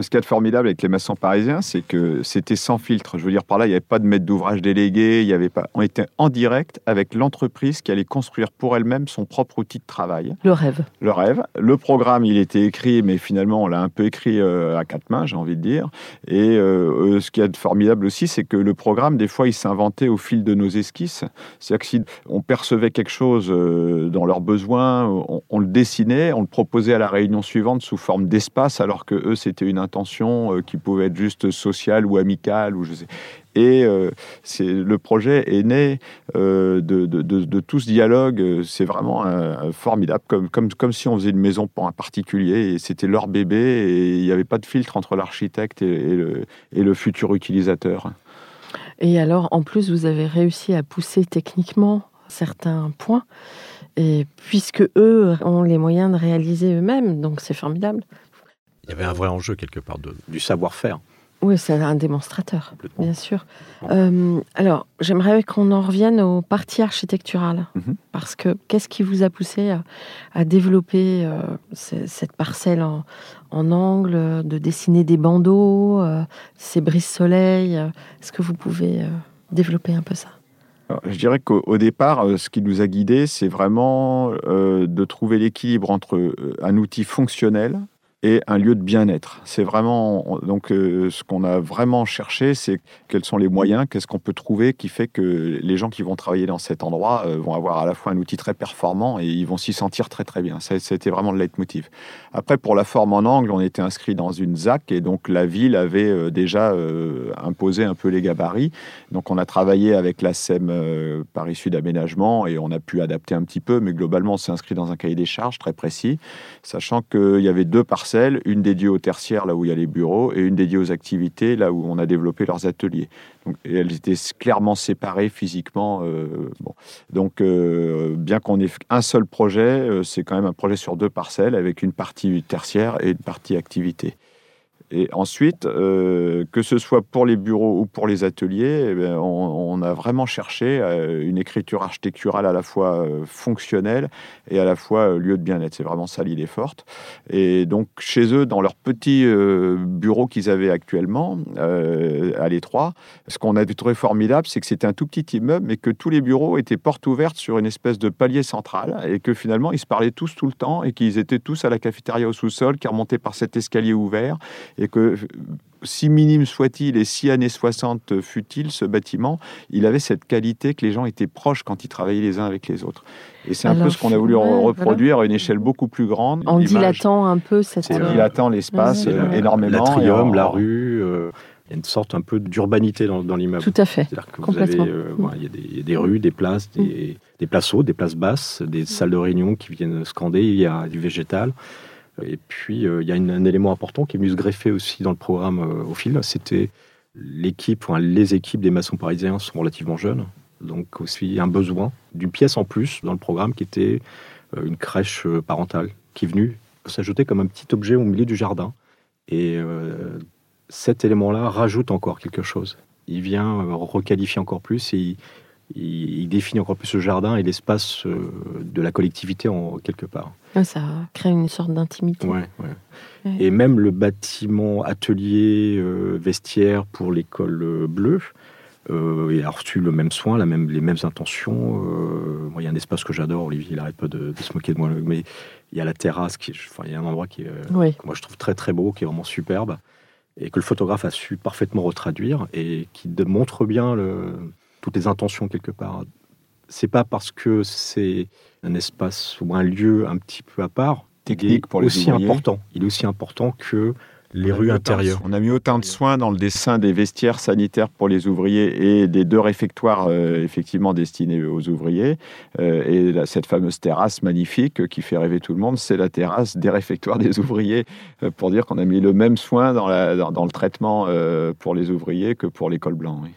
Ce qu'il y a de formidable avec les maçons parisiens, c'est que c'était sans filtre. Je veux dire, par là, il n'y avait pas de maître d'ouvrage délégué, il y avait pas. On était en direct avec l'entreprise qui allait construire pour elle-même son propre outil de travail. Le rêve. Le rêve. Le programme, il était écrit, mais finalement, on l'a un peu écrit euh, à quatre mains, j'ai envie de dire. Et euh, euh, ce qu'il y a de formidable aussi, c'est que le programme, des fois, il s'inventait au fil de nos esquisses. C'est-à-dire que si on percevait quelque chose dans leurs besoins, on, on le dessinait, on le proposait à la réunion suivante sous forme d'espace, alors que eux, c'était une intention euh, qui pouvait être juste sociale ou amicale, ou je sais. Et euh, c'est le projet est né euh, de, de- de- tout ce dialogue. C'est vraiment formidable, comme, comme, comme si on faisait une maison pour un particulier et c'était leur bébé et il n'y avait pas de filtre entre l'architecte et le, et le futur utilisateur. Et alors, en plus, vous avez réussi à pousser techniquement certains points, et puisque eux ont les moyens de réaliser eux-mêmes, donc c'est formidable. Il y avait un vrai enjeu quelque part de. Du savoir-faire. Oui, c'est un démonstrateur, bien sûr. Euh, alors, j'aimerais qu'on en revienne aux parties architecturales, Mhm. parce que qu'est-ce qui vous a poussé à, à développer euh, ce- cette parcelle en, en angle, de dessiner des bandeaux, euh, ces brises-soleil Est-ce que vous pouvez euh, développer un peu ça? Alors, je dirais qu'au au départ, ce qui nous a guidés, c'est vraiment euh, de trouver l'équilibre entre un outil fonctionnel et un lieu de bien-être. C'est vraiment on- donc euh, ce qu'on a vraiment cherché, c'est quels sont les moyens, qu'est-ce qu'on peut trouver qui fait que les gens qui vont travailler dans cet endroit euh, vont avoir à la fois un outil très performant et ils vont s'y sentir très très bien. C'était vraiment le leitmotiv. Après, pour la forme en angle, on était inscrit dans une ZAC et donc la ville avait euh, déjà imposé un peu les gabarits. Donc on a travaillé avec la SEM Paris Sud Aménagement et on a pu adapter un petit peu, mais globalement on s'est inscrit dans un cahier des charges très précis, sachant qu'il y avait deux parcelles, une dédiée au tertiaire là où il y a les bureaux et une dédiée aux activités là où on a développé leurs ateliers. Donc, elles étaient clairement séparées physiquement. euh. Donc euh, bien qu'on ait un seul projet, euh, c'est quand même un projet sur deux parcelles avec une partie tertiaire et une partie activité. Et ensuite, euh, que ce soit pour les bureaux ou pour les ateliers, eh on, a vraiment cherché euh, une écriture architecturale à la fois euh, fonctionnelle et à la fois lieu de bien-être. C'est vraiment ça l'idée forte. Et donc, chez eux, dans leur petit euh, bureau qu'ils avaient actuellement, à l'étroit, ce qu'on a trouvé formidable, c'est que c'était un tout petit immeuble, mais que tous les bureaux étaient portes ouvertes sur une espèce de palier central et que finalement, ils se parlaient tous tout le temps et qu'ils étaient tous à la cafétéria au sous-sol qui remontait par cet escalier ouvert et que si minime soit-il et si années 60 fut-il, ce bâtiment, il avait cette qualité que les gens étaient proches quand ils travaillaient les uns avec les autres. Et c'est un peu ce qu'on a voulu ouais, voilà. reproduire à une échelle beaucoup plus grande. En dilatant un peu cette... C'est euh, dilatant l'espace Ouais, euh, ouais. énormément. L'atrium, en- la rue, euh, il y a une sorte un peu d'urbanité dans, dans l'immeuble. Tout à fait. C'est-à-dire que vous avez, Complètement. voilà, il, y a des, il y a des rues, des places, des, des places hautes, des places basses, des salles de réunion qui viennent scander, il y a du végétal. Et puis, euh, il y a un élément important qui est venu se greffer aussi dans le programme euh, au fil, c'était l'équipe, les équipes des maçons parisiens sont relativement jeunes, donc aussi un besoin d'une pièce en plus dans le programme qui était euh, une crèche parentale qui est venue s'ajouter comme un petit objet au milieu du jardin. Et cet élément-là rajoute encore quelque chose. Il vient requalifier encore plus il, il définit encore plus le jardin et l'espace euh, de la collectivité en quelque part. Ouais, Ça crée une sorte d'intimité. Ouais, ouais. Ouais. Et même le bâtiment atelier euh, vestiaire pour l'école euh, bleue, euh, il a reçu le même soin, la même, les mêmes intentions. Euh, moi, il y a un espace que j'adore, Olivier, il n'arrête pas de, de se moquer de moi, mais il y a la terrasse, qui, enfin, il y a un endroit qui est, Oui. que moi je trouve très très beau, qui est vraiment superbe, et que le photographe a su parfaitement retraduire, et qui montre bien le, toutes les intentions quelque part. C'est pas parce que c'est un espace ou un lieu un petit peu à part, Technique pour les aussi ouvriers. important. Il est aussi important que les rues intérieures. On a mis autant de soins dans le dessin des vestiaires sanitaires pour les ouvriers et des deux réfectoires euh, effectivement destinés aux ouvriers. Euh, et là, cette fameuse terrasse magnifique euh, qui fait rêver tout le monde, c'est la terrasse des réfectoires des ouvriers, euh, pour dire qu'on a mis le même soin dans, la- dans- dans le traitement euh, pour les ouvriers que pour l'école blanc. oui.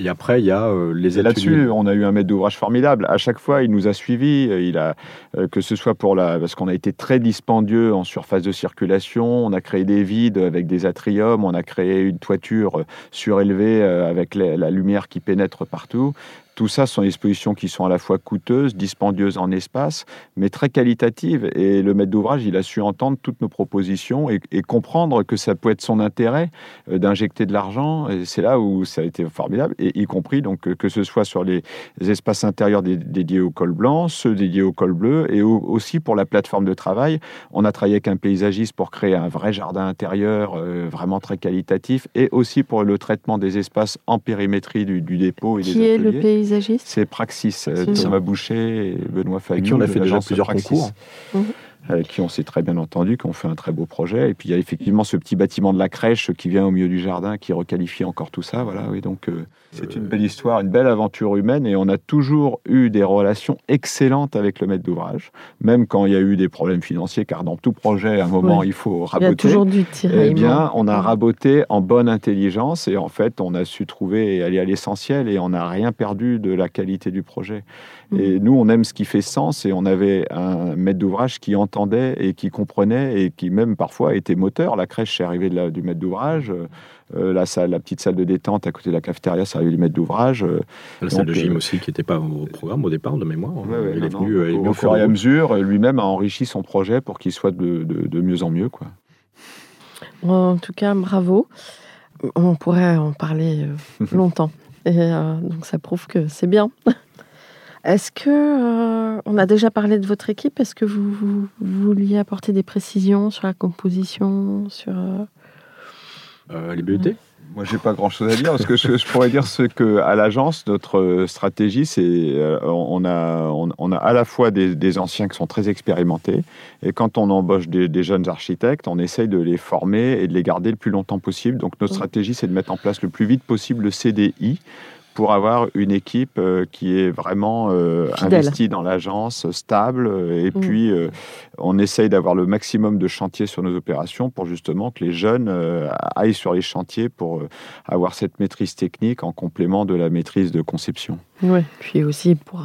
Et après, il y a euh, les Et là-dessus, on a eu un maître d'ouvrage formidable. À chaque fois, il nous a suivis. euh, Il a, euh, que ce soit pour la, parce qu'on a été très dispendieux en surface de circulation. On a créé des vides avec des atriums. On a créé une toiture surélevée euh, avec la, la lumière qui pénètre partout. Tout ça sont des expositions qui sont à la fois coûteuses, dispendieuses en espace, mais très qualitatives. Et le maître d'ouvrage, il a su entendre toutes nos propositions et, et comprendre que ça peut être son intérêt euh, d'injecter de l'argent. Et c'est là où ça a été formidable, et y compris donc que ce soit sur les espaces intérieurs dé- dédiés au col blanc, ceux dédiés au col bleu, et au- aussi pour la plateforme de travail. On a travaillé avec un paysagiste pour créer un vrai jardin intérieur euh, vraiment très qualitatif, et aussi pour le traitement des espaces en périmétrie du, du dépôt et Qui des est le ateliers. Paysagiste C'est Praxis, euh, Thomas Boucher et Benoît Fagnou. Avec qui on a fait déjà plusieurs Praxis, concours. Avec qui on s'est très bien entendu, qui ont fait un très beau projet. Et puis il y a effectivement ce petit bâtiment de la crèche qui vient au milieu du jardin, qui requalifie encore tout ça. Voilà, oui, donc euh, c'est une belle histoire, une belle aventure humaine. Et on a toujours eu des relations excellentes avec le maître d'ouvrage, même quand il y a eu des problèmes financiers, car dans tout projet, à un moment, Ouais. il faut Il y a raboter. toujours du Eh tiraillement. bien, on a raboté en bonne intelligence et en fait, on a su trouver et aller à l'essentiel et on n'a rien perdu de la qualité du projet. Mhm. Et nous, on aime ce qui fait sens et on avait un maître d'ouvrage qui entendait et qui comprenait et qui même parfois était moteur. La crèche, c'est arrivé de la- du maître d'ouvrage. Euh, la, salle, la petite salle de détente à côté de la cafétéria, c'est arrivé du maître d'ouvrage. Euh, La salle Donc, de gym euh, aussi, qui n'était pas au programme au départ de mémoire. ouais, ouais, il est non, venu, non. euh, il est au, fur et à mesure, euh, lui-même a enrichi son projet pour qu'il soit de, de- de mieux en mieux. Quoi. En tout cas, bravo. On pourrait en parler euh, (laughs) longtemps. Et euh, donc, ça prouve que c'est bien. Est-ce que euh, on a déjà parlé de votre équipe? Est-ce que vous, vous- vous vouliez apporter des précisions sur la composition, sur euh, Euh, les BET Moi, j'ai pas grand-chose à dire parce que je, je pourrais dire ce que à l'agence notre stratégie, c'est euh, on a on, on a à la fois des, des anciens qui sont très expérimentés et quand on embauche des, des jeunes architectes, on essaye de les former et de les garder le plus longtemps possible. Donc notre stratégie, c'est de mettre en place le plus vite possible le CDI pour avoir une équipe euh, qui est vraiment euh, investie dans l'agence, stable. euh, Et Mhm. puis, on essaye d'avoir le maximum de chantiers sur nos opérations pour justement que les jeunes aillent sur les chantiers pour avoir cette maîtrise technique en complément de la maîtrise de conception. ouais, puis aussi pour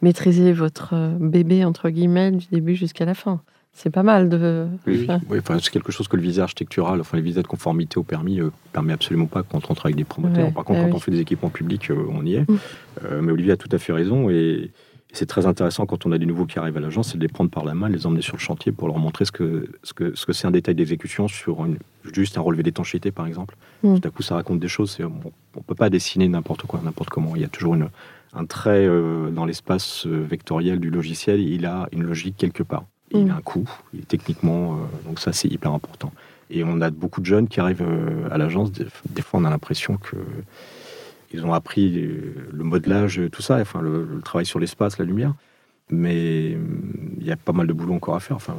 maîtriser votre bébé entre guillemets du début jusqu'à la fin. C'est pas mal de. Oui, oui, enfin, c'est quelque chose que le visa architectural, enfin les visas de conformité au permis, euh, permet absolument pas quand on travaille avec des promoteurs. Ouais, Par contre, ah quand oui. on fait des équipements publics, euh, on y est. Mm. Euh, mais Olivier a tout à fait raison et c'est très intéressant quand on a des nouveaux qui arrivent à l'agence, c'est de les prendre par la main, les emmener sur le chantier pour leur montrer ce que ce que ce que c'est un détail d'exécution sur une, juste un relevé d'étanchéité par exemple. Mm. Tout à coup, ça raconte des choses. c'est- On, on peut pas dessiner n'importe quoi, n'importe comment. Il y a toujours une, un trait euh, dans l'espace vectoriel du logiciel. Il a une logique quelque part. Il Mm. a un coût. Il est techniquement, euh, donc ça c'est hyper important. Et on a beaucoup de jeunes qui arrivent euh, à l'agence. Des, des fois, on a l'impression que ils ont appris euh, le modelage, tout ça, enfin le, le travail sur l'espace, la lumière. Mais hum, il y a pas mal de boulot encore à faire. Enfin,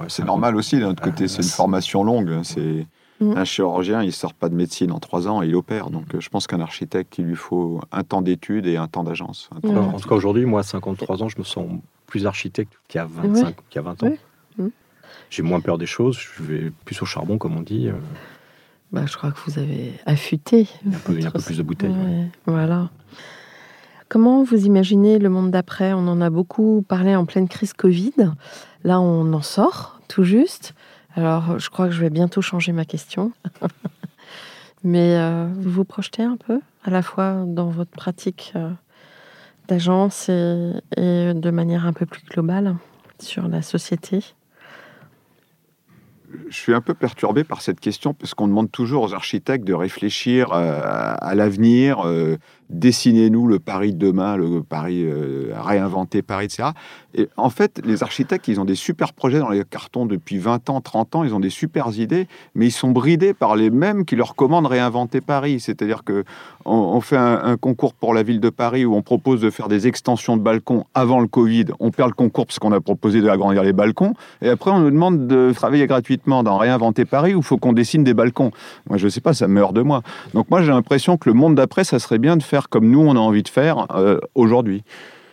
ouais, C'est normal aussi, d'un autre Ah, côté, c'est une c'est- formation longue. C'est Mhm. Un chirurgien, il sort pas de médecine en trois ans et il opère. Donc, je pense qu'un architecte, il lui faut un temps d'études et un temps d'agence. un temps Ouais. En tout cas, aujourd'hui, moi, à 53 ans, je me sens plus architecte qu'à 25, Ouais. qu'à 20 ans. Ouais. Mhm. J'ai moins peur des choses, je vais plus au charbon, comme on dit. euh, Bah, je crois que vous avez affûté. Il y a un peu, il y a un peu plus de bouteilles. Ouais, Voilà. Comment vous imaginez le monde d'après? On en a beaucoup parlé en pleine crise Covid. Là, on en sort tout juste. Alors, je crois que je vais bientôt changer ma question. (laughs) Mais euh, vous vous projetez un peu, à la fois dans votre pratique euh, d'agence et, de manière un peu plus globale sur la société. Je suis un peu perturbé par cette question parce qu'on demande toujours aux architectes de réfléchir euh, à l'avenir, euh, dessinez-nous le Paris de demain, le Paris euh, réinventer Paris, etc. Et en fait, les architectes, ils ont des super projets dans les cartons depuis 20 ans, 30 ans, ils ont des super idées, mais ils sont bridés par les mêmes qui leur commandent réinventer Paris. C'est-à-dire que on, fait un, concours pour la ville de Paris où on propose de faire des extensions de balcons avant le Covid. On perd le concours parce qu'on a proposé de agrandir les balcons, et après on nous demande de travailler gratuitement dans réinventer Paris où il faut qu'on dessine des balcons. Moi, je sais pas, ça meurt de moi. Donc moi, j'ai l'impression que le monde d'après, ça serait bien de faire comme nous, on a envie de faire euh, aujourd'hui.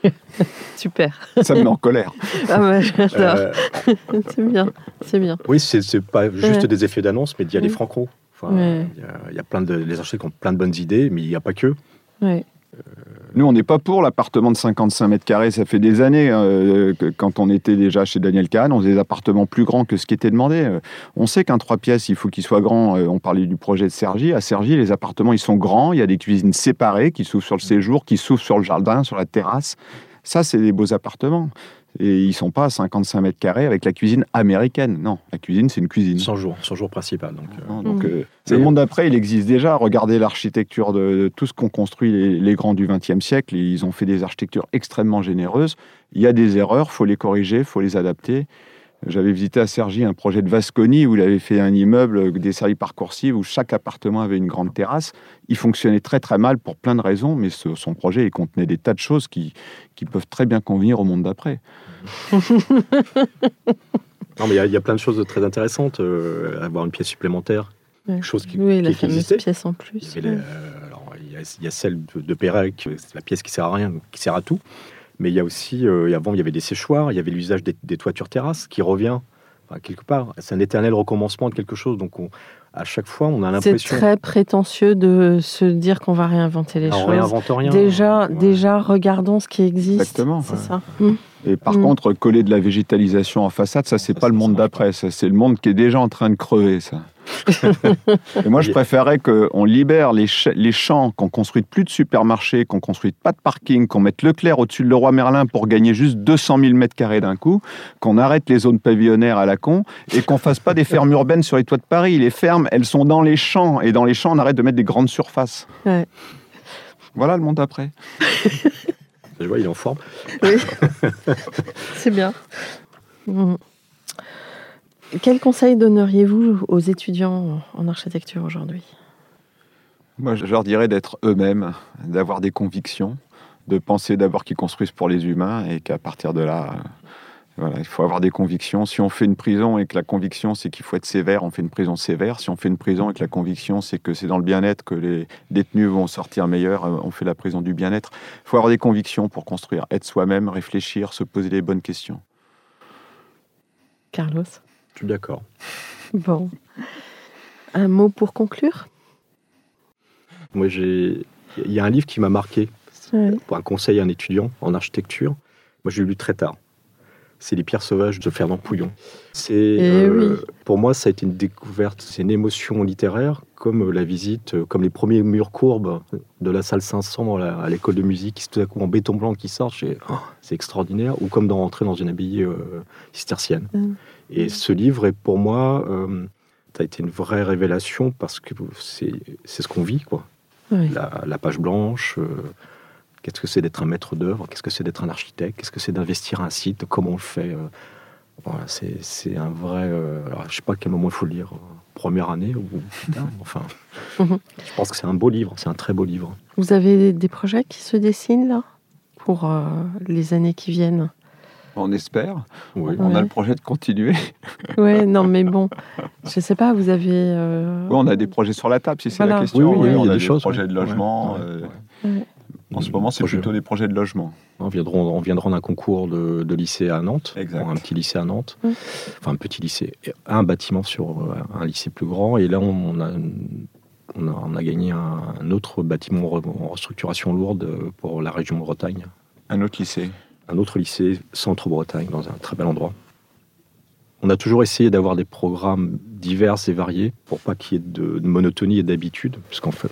(laughs) Super. Ça me met en colère. Ah ouais, j'adore. Euh, (laughs) c'est bien, c'est bien. Oui, c'est pas juste des effets d'annonce, mais il y a des franco. Il y, a plein de, les architectes ont plein de bonnes idées, mais il n'y a pas que. Ouais. Nous, on n'est pas pour l'appartement de 55 mètres carrés. Ça fait des années euh, quand on était déjà chez Daniel Kahn, on faisait des appartements plus grands que ce qui était demandé. Euh, on sait qu'un 3 pièces, il faut qu'il soit grand. Euh, on parlait du projet de Sergi. À Sergi, les appartements, ils sont grands. Il y a des cuisines séparées qui s'ouvrent sur le séjour, qui s'ouvrent sur le jardin, sur la terrasse. Ça, c'est des beaux appartements. Et ils sont pas à 55 mètres carrés avec la cuisine américaine. Non, la cuisine, c'est une cuisine. 100 jours, 100 jours principal. Donc, euh. donc euh, le monde d'après, il existe déjà. Regardez l'architecture de, tout ce qu'ont construit les, grands du XXe siècle. Ils ont fait des architectures extrêmement généreuses. Il y a des erreurs, faut les corriger, faut les adapter. J'avais visité à Sergi un projet de Vasconi où il avait fait un immeuble des séries parcoursives où chaque appartement avait une grande terrasse. Il fonctionnait très très mal pour plein de raisons, mais son projet il contenait des tas de choses qui, qui peuvent très bien convenir au monde d'après. (laughs) non, mais il y, a plein de choses très intéressantes. Euh, avoir une pièce supplémentaire, ouais. chose qui, oui, la fameuse pièce en plus. Il y, a celle de, de Pérec, c'est la pièce qui sert à rien, qui sert à tout. Mais il y a aussi, euh, avant, il y avait des séchoirs, il y avait l'usage des, toitures terrasses qui revient quelque part. C'est un éternel recommencement de quelque chose. Donc, à chaque fois, on a l'impression. C'est très prétentieux de se dire qu'on va réinventer les choses. On réinvente rien. Déjà, déjà, regardons ce qui existe. Exactement. C'est ça. Mmh. Et par mmh. contre, coller de la végétalisation en façade, ça, c'est pas le monde d'après. c'est le monde qui est déjà en train de crever, ça. Et moi, je préférais qu'on libère les, les champs, qu'on construise plus de supermarchés, qu'on construise pas de parking, qu'on mette Leclerc au-dessus de Leroy Merlin pour gagner juste 200 000 mètres carrés d'un coup, qu'on arrête les zones pavillonnaires à la con et qu'on fasse pas des fermes urbaines sur les toits de Paris. Les fermes, elles sont dans les champs et dans les champs, on arrête de mettre des grandes surfaces. Voilà le monde après. Je vois, il est en forme. Oui. (laughs) C'est bien. Mmh. Quel conseil donneriez-vous aux étudiants en architecture aujourd'hui? Moi, je leur dirais d'être eux-mêmes, d'avoir des convictions, de penser d'abord qu'ils construisent pour les humains et qu'à partir de là, voilà, il faut avoir des convictions. Si on fait une prison et que la conviction c'est qu'il faut être sévère, on fait une prison sévère. Si on fait une prison et que la conviction c'est que c'est dans le bien-être que les détenus vont sortir meilleurs, euh, on fait la prison du bien-être. Il faut avoir des convictions pour construire, être soi-même, réfléchir, se poser les bonnes questions. Carlos? Je suis d'accord. Bon. Un mot pour conclure? Moi, j'ai. Il y a un livre qui m'a marqué pour un conseil à un étudiant en architecture. Moi, j'ai lu très tard. C'est Les pierres sauvages de Fernand Pouillon. C'est, eh euh, Pour moi, ça a été une découverte, c'est une émotion littéraire, comme la visite, euh, comme les premiers murs courbes de la salle 500 à l'école de musique, qui tout à coup en béton blanc qui sort, oh, c'est extraordinaire, ou comme d'entrer dans une abbaye euh, cistercienne. Mm. Et ce livre est pour moi, euh, ça a été une vraie révélation parce que c'est ce qu'on vit, quoi. La, page blanche, euh, qu'est-ce que c'est d'être un maître d'œuvre, qu'est-ce que c'est d'être un architecte, qu'est-ce que c'est d'investir un site, comment on le fait. Euh, voilà, c'est un vrai. alors, je sais pas à quel moment il faut le lire, première année ou enfin. Mhm. je pense que c'est un beau livre, c'est un très beau livre. Vous avez des projets qui se dessinent là? Pour les années qui viennent? On espère. On a le projet de continuer. Oui, non, mais bon, je ne sais pas, vous avez. Euh, oui, on a des projets sur la table, si c'est la question. Oui, on a, des, choses, projets de logement. Euh, en ce moment, c'est plutôt des projets de logement. On viendra, on viendra d'un concours de, lycée à Nantes, exact. un petit lycée à Nantes, enfin un petit lycée, un bâtiment sur euh, un lycée plus grand. Et là, on a, on a, gagné un, autre bâtiment en restructuration lourde pour la région Bretagne. Un autre lycée un autre lycée, Centre-Bretagne, dans un très bel endroit. On a toujours essayé d'avoir des programmes divers et variés pour pas qu'il y ait de, monotonie et d'habitude, puisqu'en fait,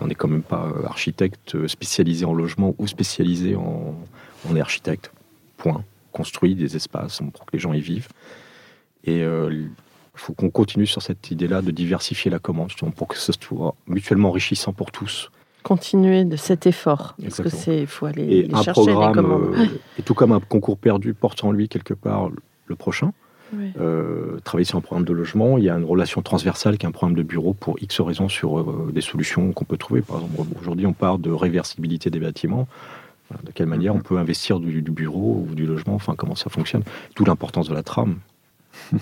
on n'est quand même pas architecte spécialisé en logement ou spécialisé en. On est architecte, point. Construit des espaces pour que les gens y vivent. Et euh, il faut qu'on continue sur cette idée-là de diversifier la commande, pour que ce soit mutuellement enrichissant pour tous. Continuer de cet effort, parce que c'est, faut aller et les chercher les commandes. Euh, et tout comme un concours perdu porte en lui quelque part le prochain. Euh, travailler sur un programme de logement, il y a une relation transversale qui est un programme de bureau pour X raisons sur euh, des solutions qu'on peut trouver. Par exemple, aujourd'hui, on parle de réversibilité des bâtiments. de quelle manière on peut investir du, bureau ou du logement, enfin comment ça fonctionne. D'où l'importance de la trame. (laughs)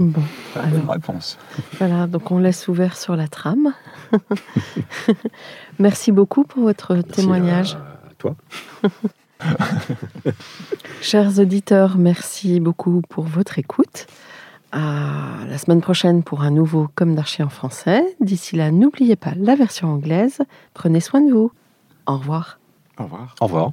Bon, alors, réponse. Voilà, donc on laisse ouvert sur la trame. (laughs) Merci beaucoup pour votre témoignage. À toi. (laughs) (laughs) Chers auditeurs, merci beaucoup pour votre écoute. À la semaine prochaine pour un nouveau Comme d'Archi en français. D'ici là, n'oubliez pas la version anglaise. Prenez soin de vous. Au revoir. Au revoir. Au revoir.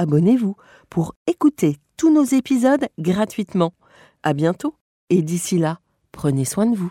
abonnez-vous pour écouter tous nos épisodes gratuitement. À bientôt et d'ici là, prenez soin de vous.